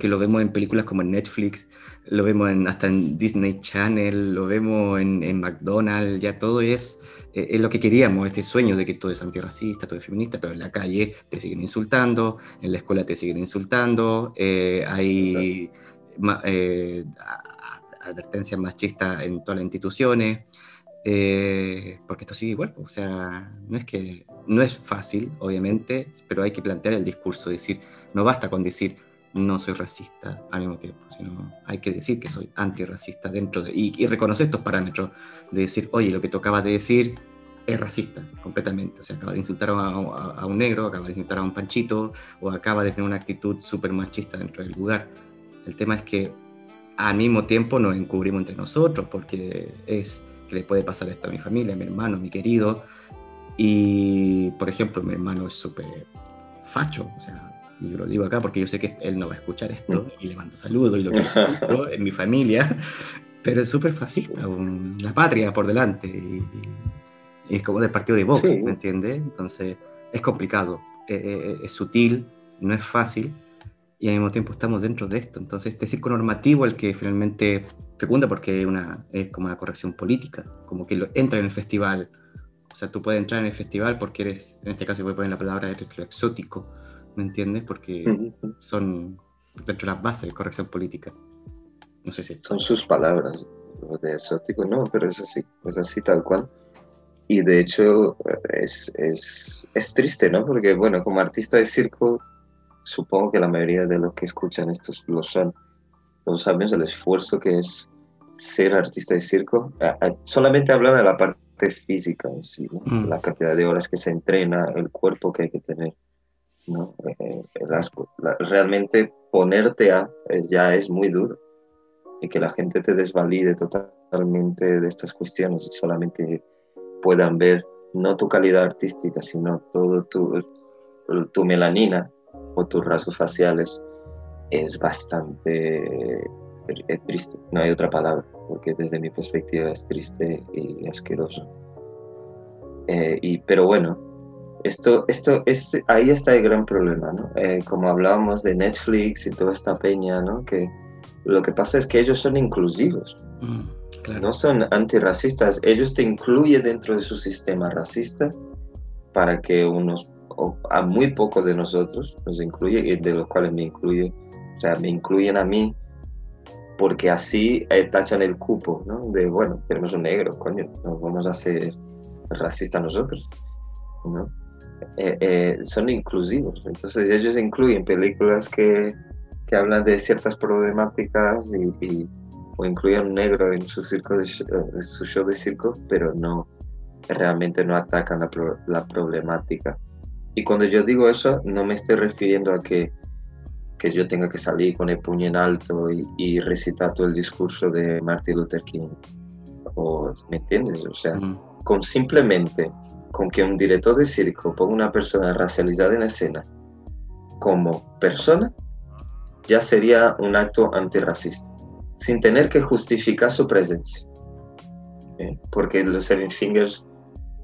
que lo vemos en películas como en Netflix, lo vemos en, hasta en Disney Channel, lo vemos en, en McDonald's, ya todo es, eh, es lo que queríamos, este sueño de que todo es antirracista, todo es feminista, pero en la calle te siguen insultando, en la escuela te siguen insultando, eh, hay eh, advertencias machistas en todas las instituciones, porque esto sigue igual, o sea, no es que, no es fácil, obviamente, pero hay que plantear el discurso, decir, no basta con decir, no soy racista al mismo tiempo, sino hay que decir que soy antirracista dentro de, y, reconocer estos parámetros, de decir, oye, lo que tú acabas de decir es racista completamente, o sea, acaba de insultar a, un negro, acaba de insultar a un panchito, o acaba de tener una actitud súper machista dentro del lugar. El tema es que al mismo tiempo nos encubrimos entre nosotros, porque es que le puede pasar esto a mi familia, a mi hermano, a mi querido, y por ejemplo, mi hermano es súper facho, o sea, y lo digo acá porque yo sé que él no va a escuchar esto y le mando saludos y lo que en mi familia, pero es súper fascista, la patria por delante y, es como del partido de Vox, ¿me entiendes? Entonces es complicado, e, e, e, es, sutil, no es fácil y al mismo tiempo estamos dentro de esto, entonces este circo normativo el que finalmente fecunda porque una, es como una corrección política, como que lo, entra en el festival, o sea, tú puedes entrar en el festival porque eres, en este caso voy a poner la palabra exótico, ¿me entiendes? Porque son dentro de las bases de corrección política. No sé si... Son sus palabras, lo de exótico, no, pero es así, es así tal cual. Y de hecho es, es, es triste, ¿no? Porque, bueno, como artista de circo, supongo que la mayoría de los que escuchan estos lo son. Todos sabemos el esfuerzo que es ser artista de circo. Solamente hablan de la parte física en sí, mm. la cantidad de horas que se entrena, el cuerpo que hay que tener. ¿No? Eh, realmente ponerte a ya es muy duro y que la gente te desvalide totalmente de estas cuestiones y solamente puedan ver no tu calidad artística, sino todo tu, tu melanina o tus rasgos faciales es bastante eh, triste, no hay otra palabra, porque desde mi perspectiva es triste y asqueroso. Eh, y, pero bueno, esto, esto, es, ahí está el gran problema, ¿no? Eh, como hablábamos de Netflix y toda esta peña, ¿no? Que lo que pasa es que ellos son inclusivos, mm, no son antirracistas, ellos te incluyen dentro de su sistema racista para que unos, a muy pocos de nosotros nos incluye, de los cuales me incluye, o sea, me incluyen a mí, porque así eh, tachan el cupo, ¿no? De, bueno, tenemos un negro, coño, nos vamos a hacer racistas nosotros, ¿no? Eh, eh, son inclusivos. Entonces ellos incluyen películas que, que hablan de ciertas problemáticas y, o incluyen un negro en su, circo de, su show de circo, pero no realmente no atacan la, la, problemática. Y cuando yo digo eso, no me estoy refiriendo a que, que yo tenga que salir con el puño en alto y, y recitar todo el discurso de Martin Luther King. O, ¿Me entiendes? O sea, con simplemente con que un director de circo ponga una persona racializada en la escena como persona, ya sería un acto antirracista, sin tener que justificar su presencia. ¿Eh? Porque los Seven Fingers,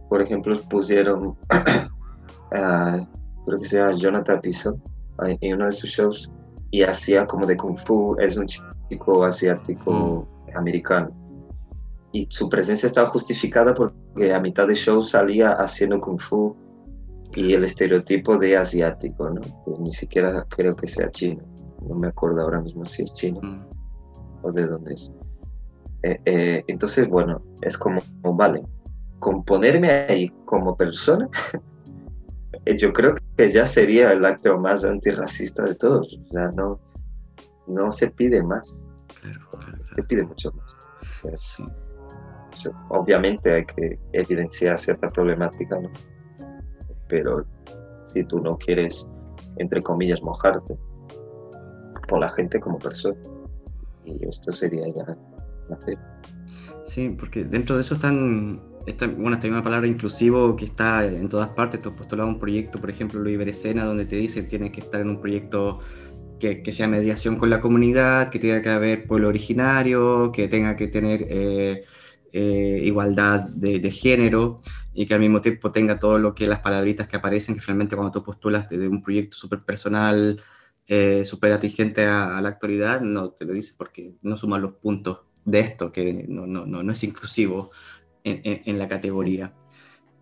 por ejemplo, pusieron, uh, creo que se llama Jonathan Pison, en uno de sus shows, y hacía como de Kung Fu, es un chico asiático mm. americano y su presencia estaba justificada porque a mitad de show salía haciendo kung fu y el estereotipo de asiático, ¿no? ni siquiera creo que sea chino, no me acuerdo ahora mismo si es chino mm. o de dónde es. Eh, eh, entonces, bueno, es como, vale, con ponerme ahí como persona, yo creo que ya sería el acto más antirracista de todos, sea, no, no se pide más, se pide mucho más. sí obviamente hay que evidenciar cierta problemática, ¿no? Pero si tú no quieres, entre comillas, mojarte, por la gente como persona. Y esto sería ya hacer. Sí, porque dentro de eso están, está, bueno, está una palabra inclusivo que está en todas partes. Tú has postulado un proyecto, por ejemplo, Luis Berecena, donde te dice tienes que estar en un proyecto que, que, sea mediación con la comunidad, que tenga que haber pueblo originario, que tenga que tener eh, eh, igualdad de, género y que al mismo tiempo tenga todo lo que las palabritas que aparecen, que finalmente cuando tú postulas desde un proyecto súper personal, eh, súper atingente a, la actualidad, no te lo dice porque no suman los puntos de esto, que no, no, no, no es inclusivo en, en, la categoría.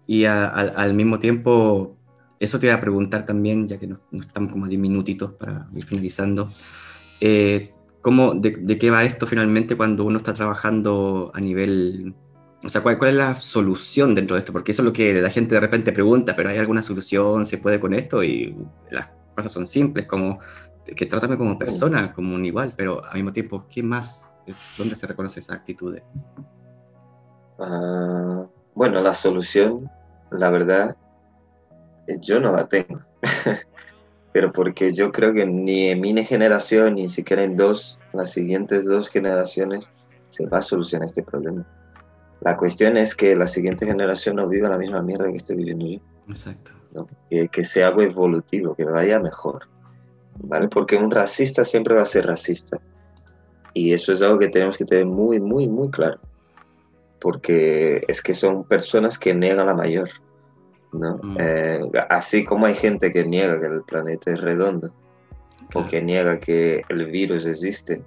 Y al mismo tiempo, eso te iba a preguntar también, ya que no, estamos como 10 minutitos para ir finalizando. Eh, ¿cómo, de, de, qué va esto finalmente cuando uno está trabajando a nivel... O sea, ¿cuál, ¿cuál, es la solución dentro de esto? Porque eso es lo que la gente de repente pregunta, pero ¿hay alguna solución? ¿Se puede con esto? Y las cosas son simples, como que trátame como persona, como un igual, pero al mismo tiempo, ¿qué más? ¿Dónde se reconoce esa actitud? Uh, bueno, la solución, la verdad, yo no la tengo. pero porque yo creo que ni en mi generación, ni siquiera en dos, las siguientes dos generaciones, se va a solucionar este problema. La cuestión es que la siguiente generación no viva la misma mierda que estoy viviendo yo. Exacto. Que, que, sea algo evolutivo, que vaya mejor. ¿Vale? Porque un racista siempre va a ser racista. Y eso es algo que tenemos que tener muy, muy, muy claro. Porque es que son personas que niegan la mayor. ¿No? Mm. Eh, así como hay gente que niega que el planeta es redondo o que niega que el virus existe,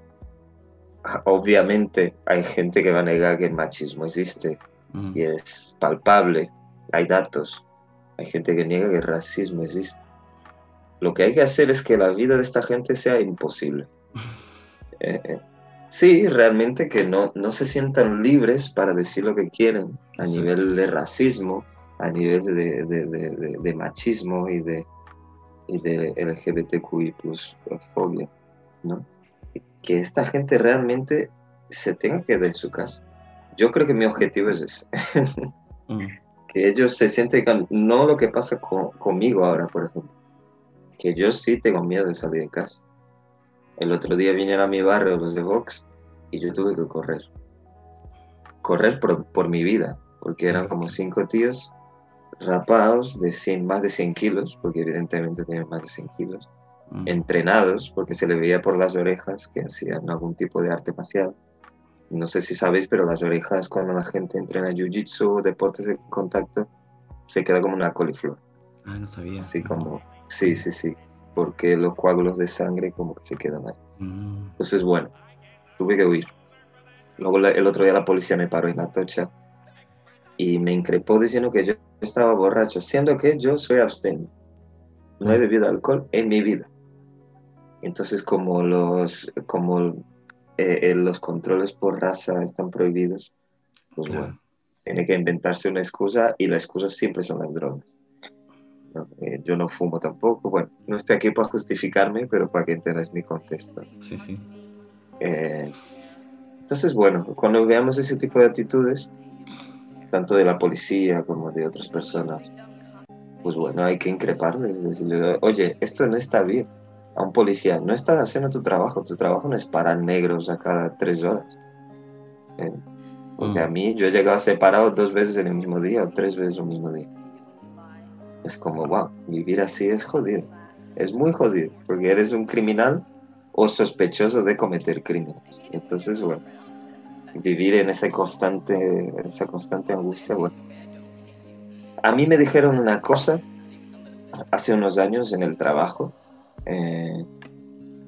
obviamente hay gente que va a negar que el machismo existe mm. y es palpable, hay datos. Hay gente que niega que el racismo existe. Lo que hay que hacer es que la vida de esta gente sea imposible. Eh, eh, sí, realmente que no, no se sientan libres para decir lo que quieren a nivel de racismo, a nivel de, de, machismo y de, y de LGBTQI plus fobia, ¿no? Que esta gente realmente se tenga que ver en su casa. Yo creo que mi objetivo es ese. Mm. Que ellos se sienten, no lo que pasa conmigo ahora, por ejemplo, que yo sí tengo miedo de salir de casa. El otro día vinieron a mi barrio los de Vox y yo tuve que correr. Correr por, por mi vida, porque eran como cinco tíos rapados de 100, más de 100 kilos, porque evidentemente tienen más de 100 kilos, mm. entrenados, porque se le veía por las orejas que hacían algún tipo de arte marcial. No sé si sabéis, pero las orejas cuando la gente entrena jiu-jitsu, deportes de contacto, se queda como una coliflor. Ah, no sabía. Así como, sí, sí, sí, porque los coágulos de sangre como que se quedan ahí. Mm. Entonces, bueno, tuve que huir. Luego el otro día la policía me paró en la tocha y me increpó diciendo que yo estaba borracho, siendo que yo soy abstemio. No he bebido alcohol en mi vida. Entonces, como los, como, eh, eh, los controles por raza están prohibidos, pues bueno, tiene que inventarse una excusa y la excusa siempre son las drogas. Eh, yo no fumo tampoco. Bueno, no estoy aquí para justificarme, pero para que entiendas mi contexto. Sí, sí. entonces, bueno, cuando veamos ese tipo de actitudes, tanto de la policía como de otras personas, pues bueno, hay que increparles, decirle, oye, esto no está bien. A un policía, no estás haciendo tu trabajo, tu trabajo no es parar negros a cada tres horas. ¿Eh? Porque a mm. mí yo he llegado separado dos veces en el mismo día o tres veces en el mismo día. Es como, wow, vivir así es jodido. Es muy jodido, porque eres un criminal o sospechoso de cometer crímenes. Entonces, bueno, vivir en esa constante, esa constante angustia. Bueno, a mí me dijeron una cosa hace unos años en el trabajo. Eh,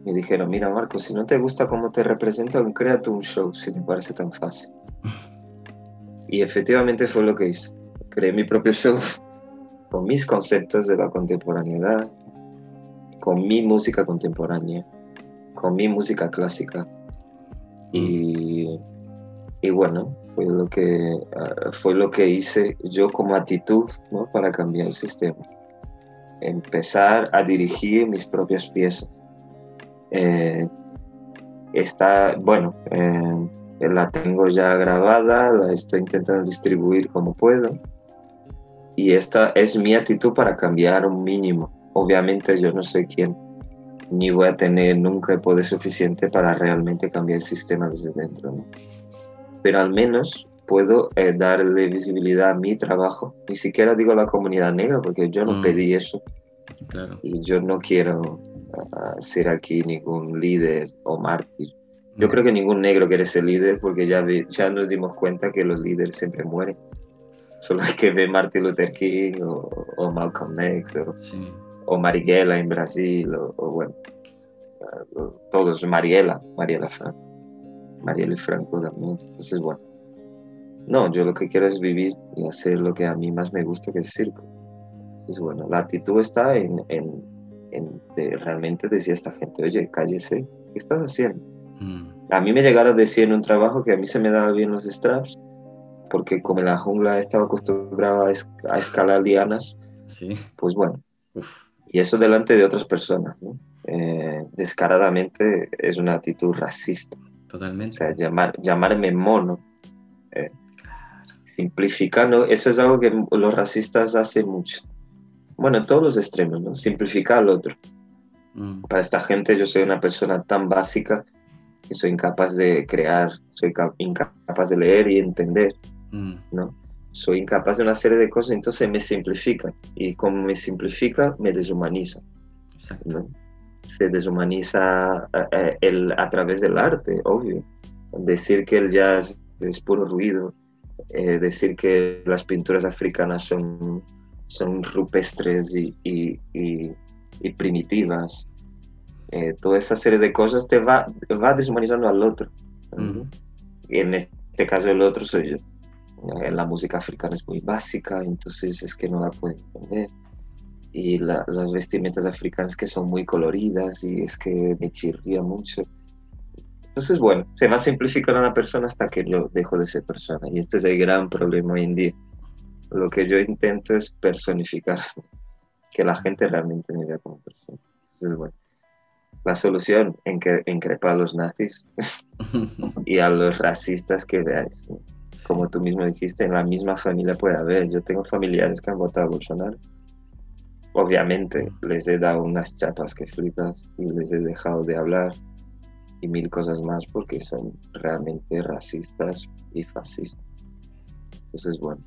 me dijeron, mira Marco, si no te gusta cómo te representan, créate un show, si te parece tan fácil. Y efectivamente fue lo que hice. Creé mi propio show con mis conceptos de la contemporaneidad, con mi música contemporánea, con mi música clásica. Y y bueno, fue lo que, ah, fue lo que hice yo como actitud ¿no? para cambiar el sistema. Empezar a dirigir mis propias piezas. Eh, está, bueno, eh, la tengo ya grabada, la estoy intentando distribuir como puedo. Y esta es mi actitud para cambiar un mínimo. Obviamente yo no soy quien, ni voy a tener nunca el poder suficiente para realmente cambiar el sistema desde dentro. ¿no? Pero al menos puedo eh, darle visibilidad a mi trabajo. Ni siquiera digo la comunidad negra, porque yo no mm. pedí eso. Y yo no quiero ah, ser aquí ningún líder o mártir. Yo mm. creo que ningún negro quiere ser líder porque ya, ya nos dimos cuenta que los líderes siempre mueren. Solo hay que ver Martin Luther King o, Malcolm X o, Marighella en Brasil o, bueno. todos, Mariela, Mariela Franco, Mariela y Franco también. Entonces, bueno, no, yo lo que quiero es vivir y hacer lo que a mí más me gusta, que es circo. Entonces, bueno, la actitud está en, en, en realmente decir a esta gente, oye, cállese, ¿qué estás haciendo? Mm. A mí me llegaron a decir en un trabajo que a mí se me daba bien los straps, porque como en la jungla estaba acostumbrado a, escalar lianas, ¿Sí? pues bueno, y eso delante de otras personas, ¿no? Eh, descaradamente es una actitud racista. Totalmente. O sea, llamar, llamarme mono, eh, simplificando, eso es algo que los racistas hacen mucho. Bueno, en todos los extremos, ¿no? Simplificar al otro. Mm. Para esta gente yo soy una persona tan básica que soy incapaz de crear, soy incapaz de leer y entender, mm. ¿no? Soy incapaz de una serie de cosas, entonces me simplifica. Y como me simplifica, me deshumaniza. ¿no? Se deshumaniza eh, eh, el, a través del arte, obvio. Decir que el jazz es puro ruido, eh, decir que las pinturas africanas son, son rupestres y, y, y, primitivas, eh, toda esa serie de cosas te va, va deshumanizando al otro. Y en este caso el otro soy yo. Eh, la música africana es muy básica, entonces es que no la pueden entender. Y las vestimentas africanas que son muy coloridas y es que me chirría mucho. Entonces, bueno, se va a simplificar a una persona hasta que lo dejo de ser persona. Y este es el gran problema hoy en día. Lo que yo intento es personificar, que la gente realmente me vea como persona. Entonces, bueno, la solución en que increpar a los nazis y a los racistas que veáis. Como tú mismo dijiste, en la misma familia puede haber. Yo tengo familiares que han votado a Bolsonaro. Obviamente les he dado unas chapas que flipas y les he dejado de hablar y mil cosas más porque son realmente racistas y fascistas. Entonces, bueno,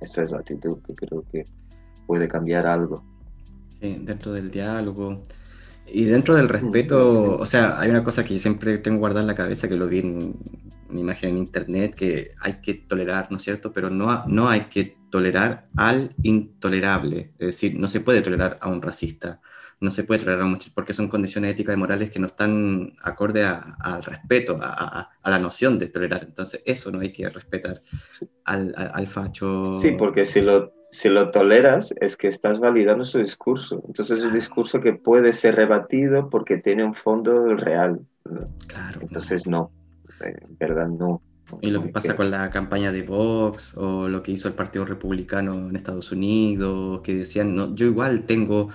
esa es la actitud que creo que puede cambiar algo. Sí, dentro del diálogo y dentro del respeto, o sea, hay una cosa que yo siempre tengo guardada en la cabeza, que lo vi en una imagen en internet, que hay que tolerar, ¿no es cierto? Pero no, no hay que tolerar al intolerable. Es decir, no se puede tolerar a un racista, no se puede tolerar mucho porque son condiciones éticas y morales que no están acorde al respeto, a, la noción de tolerar. Entonces, eso no hay que respetar al, al, facho. Sí, porque si lo, si lo toleras es que estás validando su discurso. Entonces, es un discurso que puede ser rebatido porque tiene un fondo real. Claro. Entonces, no, en verdad no. Y lo que pasa con la campaña de Vox o lo que hizo el Partido Republicano en Estados Unidos, que decían, no, yo igual tengo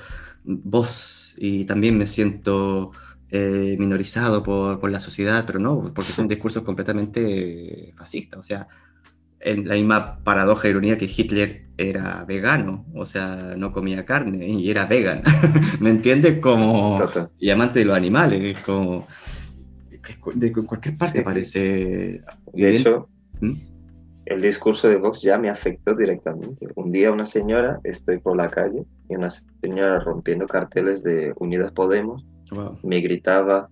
voz y también me siento eh, minorizado por, por, la sociedad, pero no, porque son discursos completamente fascistas. O sea, en la misma paradoja, ironía que Hitler era vegano, o sea, no comía carne y era vegan. ¿Me entiendes? Como, y amante de los animales, como de cualquier parte parece. De hecho, ¿Mm? el discurso de Vox ya me afectó directamente. Un día una señora, estoy por la calle, y una señora rompiendo carteles de Unidas Podemos, me gritaba,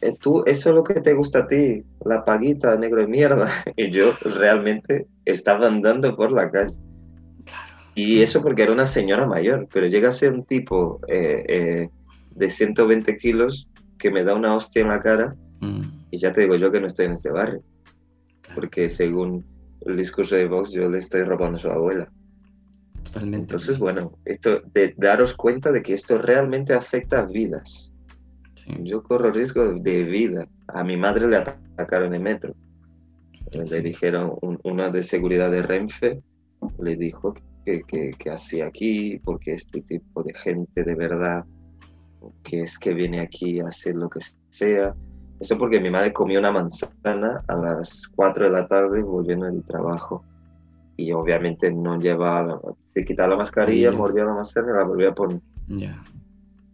eh, tú, eso es lo que te gusta a ti, la paguita, negro de mierda. Y yo realmente estaba andando por la calle. Y eso porque era una señora mayor, pero llega a ser un tipo eh, eh, de 120 kilos que me da una hostia en la cara mm. y ya te digo yo que no estoy en este barrio. Porque según el discurso de Vox, yo le estoy robando a su abuela. Totalmente. Entonces, bueno, esto de daros cuenta de que esto realmente afecta a vidas. Yo corro riesgo de vida. A mi madre le atacaron en metro. Le dijeron, una de seguridad de Renfe le dijo que, que, hacía aquí, porque este tipo de gente de verdad, que es que viene aquí a hacer lo que sea, eso porque mi madre comió una manzana a las 4 de la tarde volviendo del trabajo. Y obviamente no llevaba, se quitaba la mascarilla, mordía la manzana y la volvía a poner. Ya.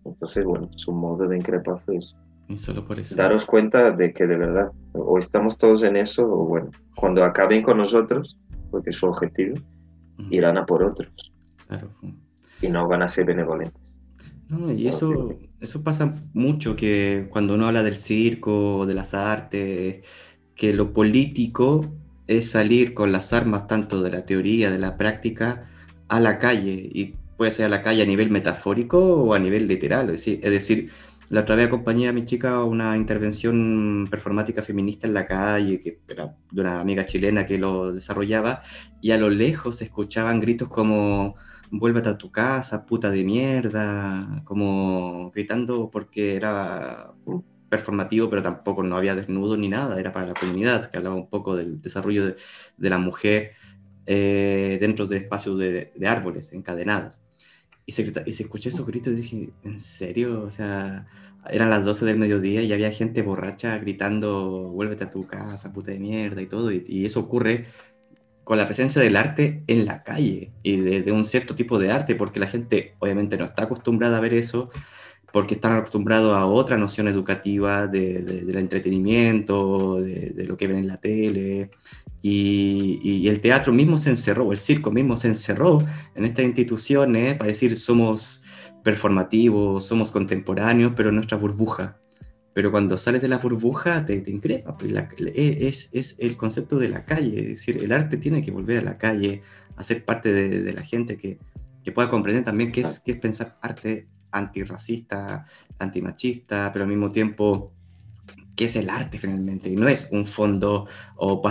Entonces, bueno, su modo de increpar fue eso. Y solo por eso. Daros cuenta de que de verdad, o estamos todos en eso, o bueno, cuando acaben con nosotros, porque es su objetivo, irán a por otros. Claro. Y no van a ser benevolentes. No, y eso, eso pasa mucho, que cuando uno habla del circo, de las artes, que lo político es salir con las armas tanto de la teoría, de la práctica, a la calle, y puede ser a la calle a nivel metafórico o a nivel literal, es decir, La otra vez acompañé a mi chica a una intervención performática feminista en la calle, que era de una amiga chilena que lo desarrollaba, y a lo lejos se escuchaban gritos como vuélvete a tu casa, puta de mierda, como gritando porque era performativo, pero tampoco no había desnudo ni nada, era para la comunidad, que hablaba un poco del desarrollo de, de la mujer eh, dentro de espacios de, de, árboles encadenadas. Y se, y se escuché esos gritos y dije, ¿en serio? O sea, eran las 12 del mediodía y había gente borracha gritando, vuélvete a tu casa, puta de mierda y todo, y, y eso ocurre con la presencia del arte en la calle y de, un cierto tipo de arte, porque la gente obviamente no está acostumbrada a ver eso, porque están acostumbrados a otra noción educativa de, de, del entretenimiento, de, lo que ven en la tele, y, el teatro mismo se encerró, el circo mismo se encerró en estas instituciones para decir somos performativos, somos contemporáneos, pero en nuestra burbuja. Pero cuando sales de la burbuja te, te increpa, pues la, es, es el concepto de la calle, es decir, el arte tiene que volver a la calle, a ser parte de, de la gente que, que, pueda comprender también qué es, qué es pensar arte antirracista, antimachista, pero al mismo tiempo, ¿qué es el arte finalmente? Y no es un fondo o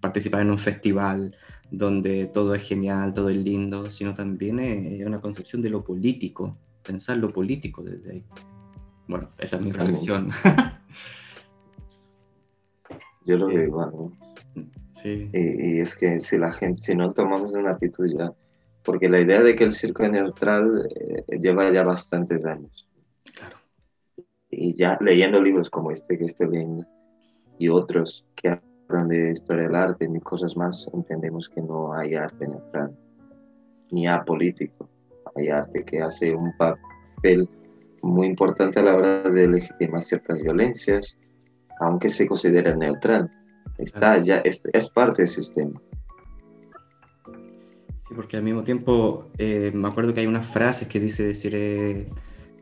participar en un festival donde todo es genial, todo es lindo, sino también es una concepción de lo político, pensar lo político desde ahí. Bueno, esa es mi reflexión. Yo lo veo igual, ¿no? Sí. Y, y, es que si la gente, si no tomamos una actitud ya, porque la idea de que el circo es neutral eh, lleva ya bastantes años. Claro. Y ya leyendo libros como este que estoy leyendo y otros que hablan de historia del arte y cosas más, entendemos que no hay arte neutral, ni apolítico. Hay arte que hace un papel muy importante a la hora de legitimar ciertas violencias, aunque se considera neutral. Está ya, es, es parte del sistema. Sí, porque al mismo tiempo eh, me acuerdo que hay unas frases que dice decir eh,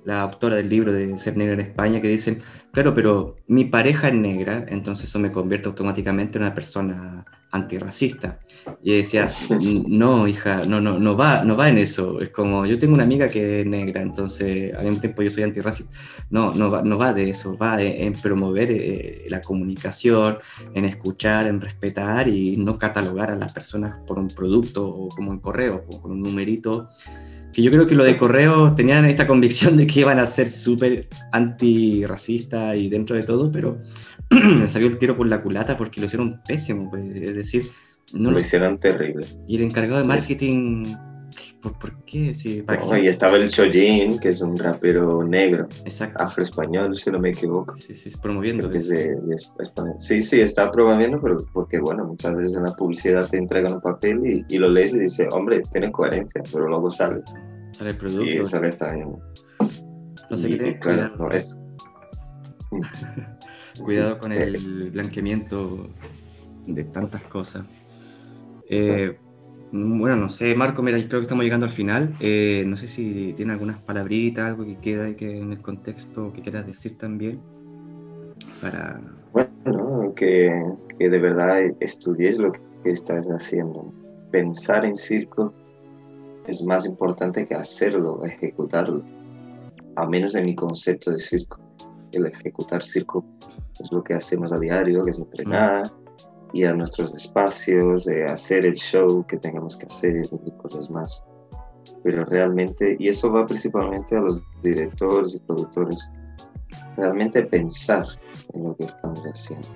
la autora del libro de Ser Negra en España que dicen, claro, pero mi pareja es negra, entonces eso me convierte automáticamente en una persona antirracista. Y decía, no, hija, no, no, no, va, no va en eso. Es como, yo tengo una amiga que es negra, entonces al mismo tiempo yo soy antirracista. No, no va, no va de eso, va en, en promover eh, la comunicación, en escuchar, en respetar y no catalogar a las personas por un producto o como un correo, o con un numerito. Que yo creo que lo de correo tenían esta convicción de que iban a ser súper antirracista y dentro de todo, pero salió el tiro por la culata porque lo hicieron pésimo, pues, es decir, no lo, lo hicieron terrible. Y el encargado de marketing, ¿por, por qué? Sí, ¿para no, qué? Y estaba el Shojin, que es un rapero negro, afroespañol, si no me equivoco. Sí, sí, promoviendo. Que es de, de español. Sí, sí, está promoviendo, pero porque, bueno, muchas veces en la publicidad te entregan un papel y, y lo lees y dices, hombre, tiene coherencia, pero luego sale. Sale el producto. Y sale mismo. No sé y, qué tienes claro, no, es... Cuidado con el blanqueamiento de tantas cosas. Eh, bueno, no sé, Marco, mira, creo que estamos llegando al final. Eh, no sé si tiene algunas palabritas, algo que queda que en el contexto que quieras decir también. Para... Bueno, que, que de verdad estudies lo que estás haciendo. Pensar en circo es más importante que hacerlo, ejecutarlo. A menos en mi concepto de circo. El ejecutar circo es lo que hacemos a diario, que es entrenar, mm. Ir a nuestros espacios, eh, hacer el show que tengamos que hacer y cosas más. Pero realmente, y eso va principalmente a los directores y productores, realmente pensar en lo que estamos haciendo.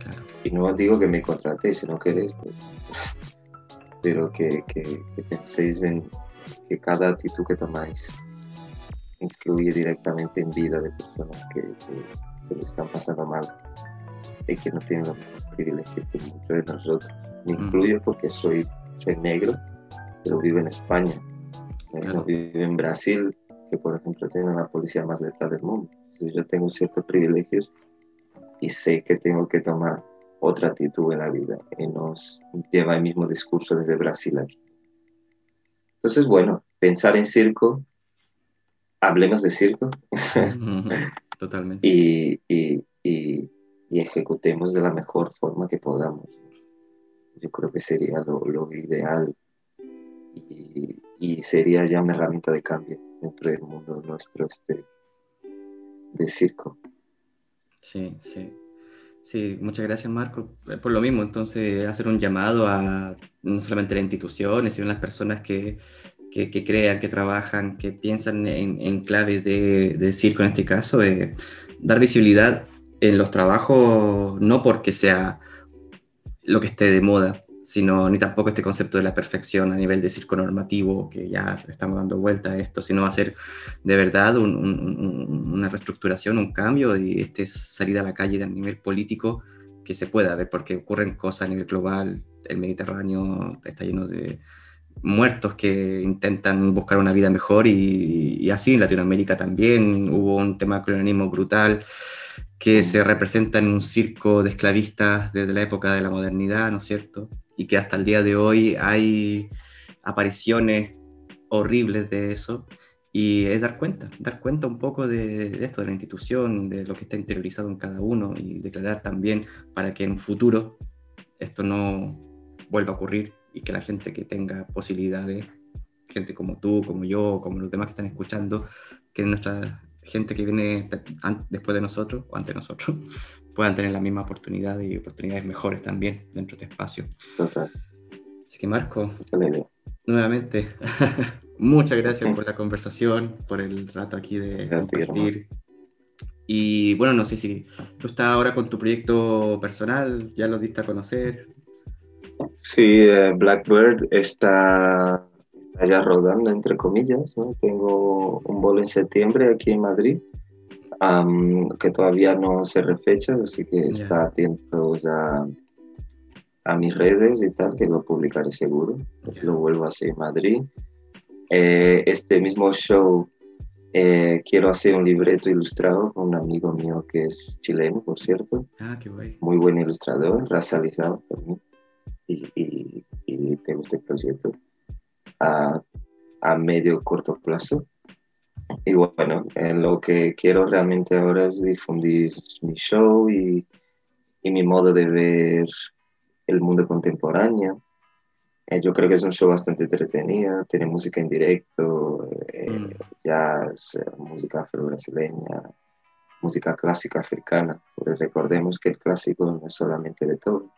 Claro. Y no digo que me contratéis si no queréis, pues, pero que, que, que penséis en que cada actitud que tomáis influye directamente en vida de personas que, que, que lo están pasando mal y que no tienen los mismos privilegios que muchos de nosotros. Me incluyo porque soy, soy negro, pero vivo en España. Eh, Claro. No vivo en Brasil, que por ejemplo tiene la policía más letal del mundo. Entonces, yo tengo ciertos privilegios y sé que tengo que tomar otra actitud en la vida y nos lleva el mismo discurso desde Brasil aquí. Entonces, bueno, pensar en circo, hablemos de circo Totalmente. y, y, y, y ejecutemos de la mejor forma que podamos. Yo creo que sería lo, lo ideal y, y, sería ya una herramienta de cambio dentro del mundo nuestro este de circo. Sí, sí. Sí, muchas gracias Marco. Eh, por lo mismo, entonces hacer un llamado a no solamente las instituciones, sino a las personas que, que, crean, que trabajan, que piensan en, en clave de, de, circo en este caso, de dar visibilidad en los trabajos, no porque sea lo que esté de moda, sino ni tampoco este concepto de la perfección a nivel de circo normativo, que ya estamos dando vuelta a esto, sino ser de verdad una reestructuración, un cambio y este salir a la calle a nivel político que se pueda. Ver, porque ocurren cosas a nivel global, el Mediterráneo está lleno de muertos que intentan buscar una vida mejor y, y así en Latinoamérica también. Hubo un tema de colonialismo brutal que se representa en un circo de esclavistas desde la época de la modernidad, ¿no es cierto? y que hasta el día de hoy hay apariciones horribles de eso y es dar cuenta, dar cuenta un poco de, esto, de la institución, de lo que está interiorizado en cada uno y declarar también para que en un futuro esto no vuelva a ocurrir y que la gente que tenga posibilidades, gente como tú, como yo, como los demás que están escuchando, que nuestra gente que viene después de nosotros o ante nosotros, puedan tener la misma oportunidad y oportunidades mejores también dentro de este espacio. Así que Marco, nuevamente, muchas gracias por la conversación, por el rato aquí de compartir. Y bueno, no sé si tú estás ahora con tu proyecto personal, ya lo diste a conocer. Sí, eh, Blackbird está, ya rodando, entre comillas. ¿no? Tengo un bolo en septiembre aquí en Madrid que todavía no se refecha, así que está atento a, a, mis redes y tal, que lo publicaré seguro. Lo vuelvo a hacer en Madrid. Eh, este mismo show eh, quiero hacer un libreto ilustrado con un amigo mío que es chileno, por cierto. Ah, qué guay. Muy buen ilustrador, racializado mí. Y, y, y tengo este proyecto a, a medio corto plazo. Y bueno, lo que quiero realmente ahora es difundir mi show y, y mi modo de ver el mundo contemporáneo. Eh, yo creo que es un show bastante entretenido, tiene música en directo, eh, mm. jazz, música afro-brasileña, música clásica africana. Porque recordemos que el clásico no es solamente de todo,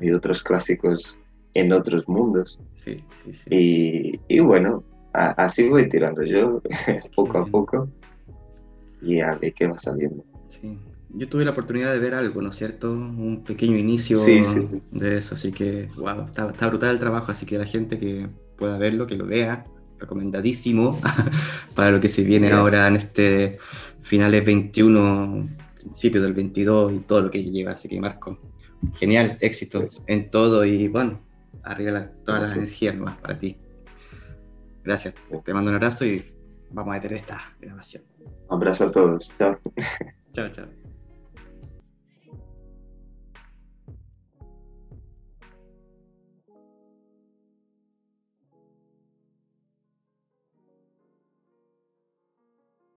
hay otros clásicos en otros mundos. Sí, sí, sí. Y, y bueno, así voy tirando yo, poco a poco, y a ver qué va saliendo. Sí. Yo tuve la oportunidad de ver algo, ¿no es cierto? Un pequeño inicio de eso, así que, wow, está, brutal el trabajo, así que la gente que pueda verlo, que lo vea, recomendadísimo para lo que se viene ahora en este finales 21, principio del 22 y todo lo que lleva, así que Marco, genial, éxito en todo y bueno, arriba todas las energías más para ti. Gracias. Te mando un abrazo y vamos a detener esta grabación. Un abrazo a todos. Chao. Chao, chao.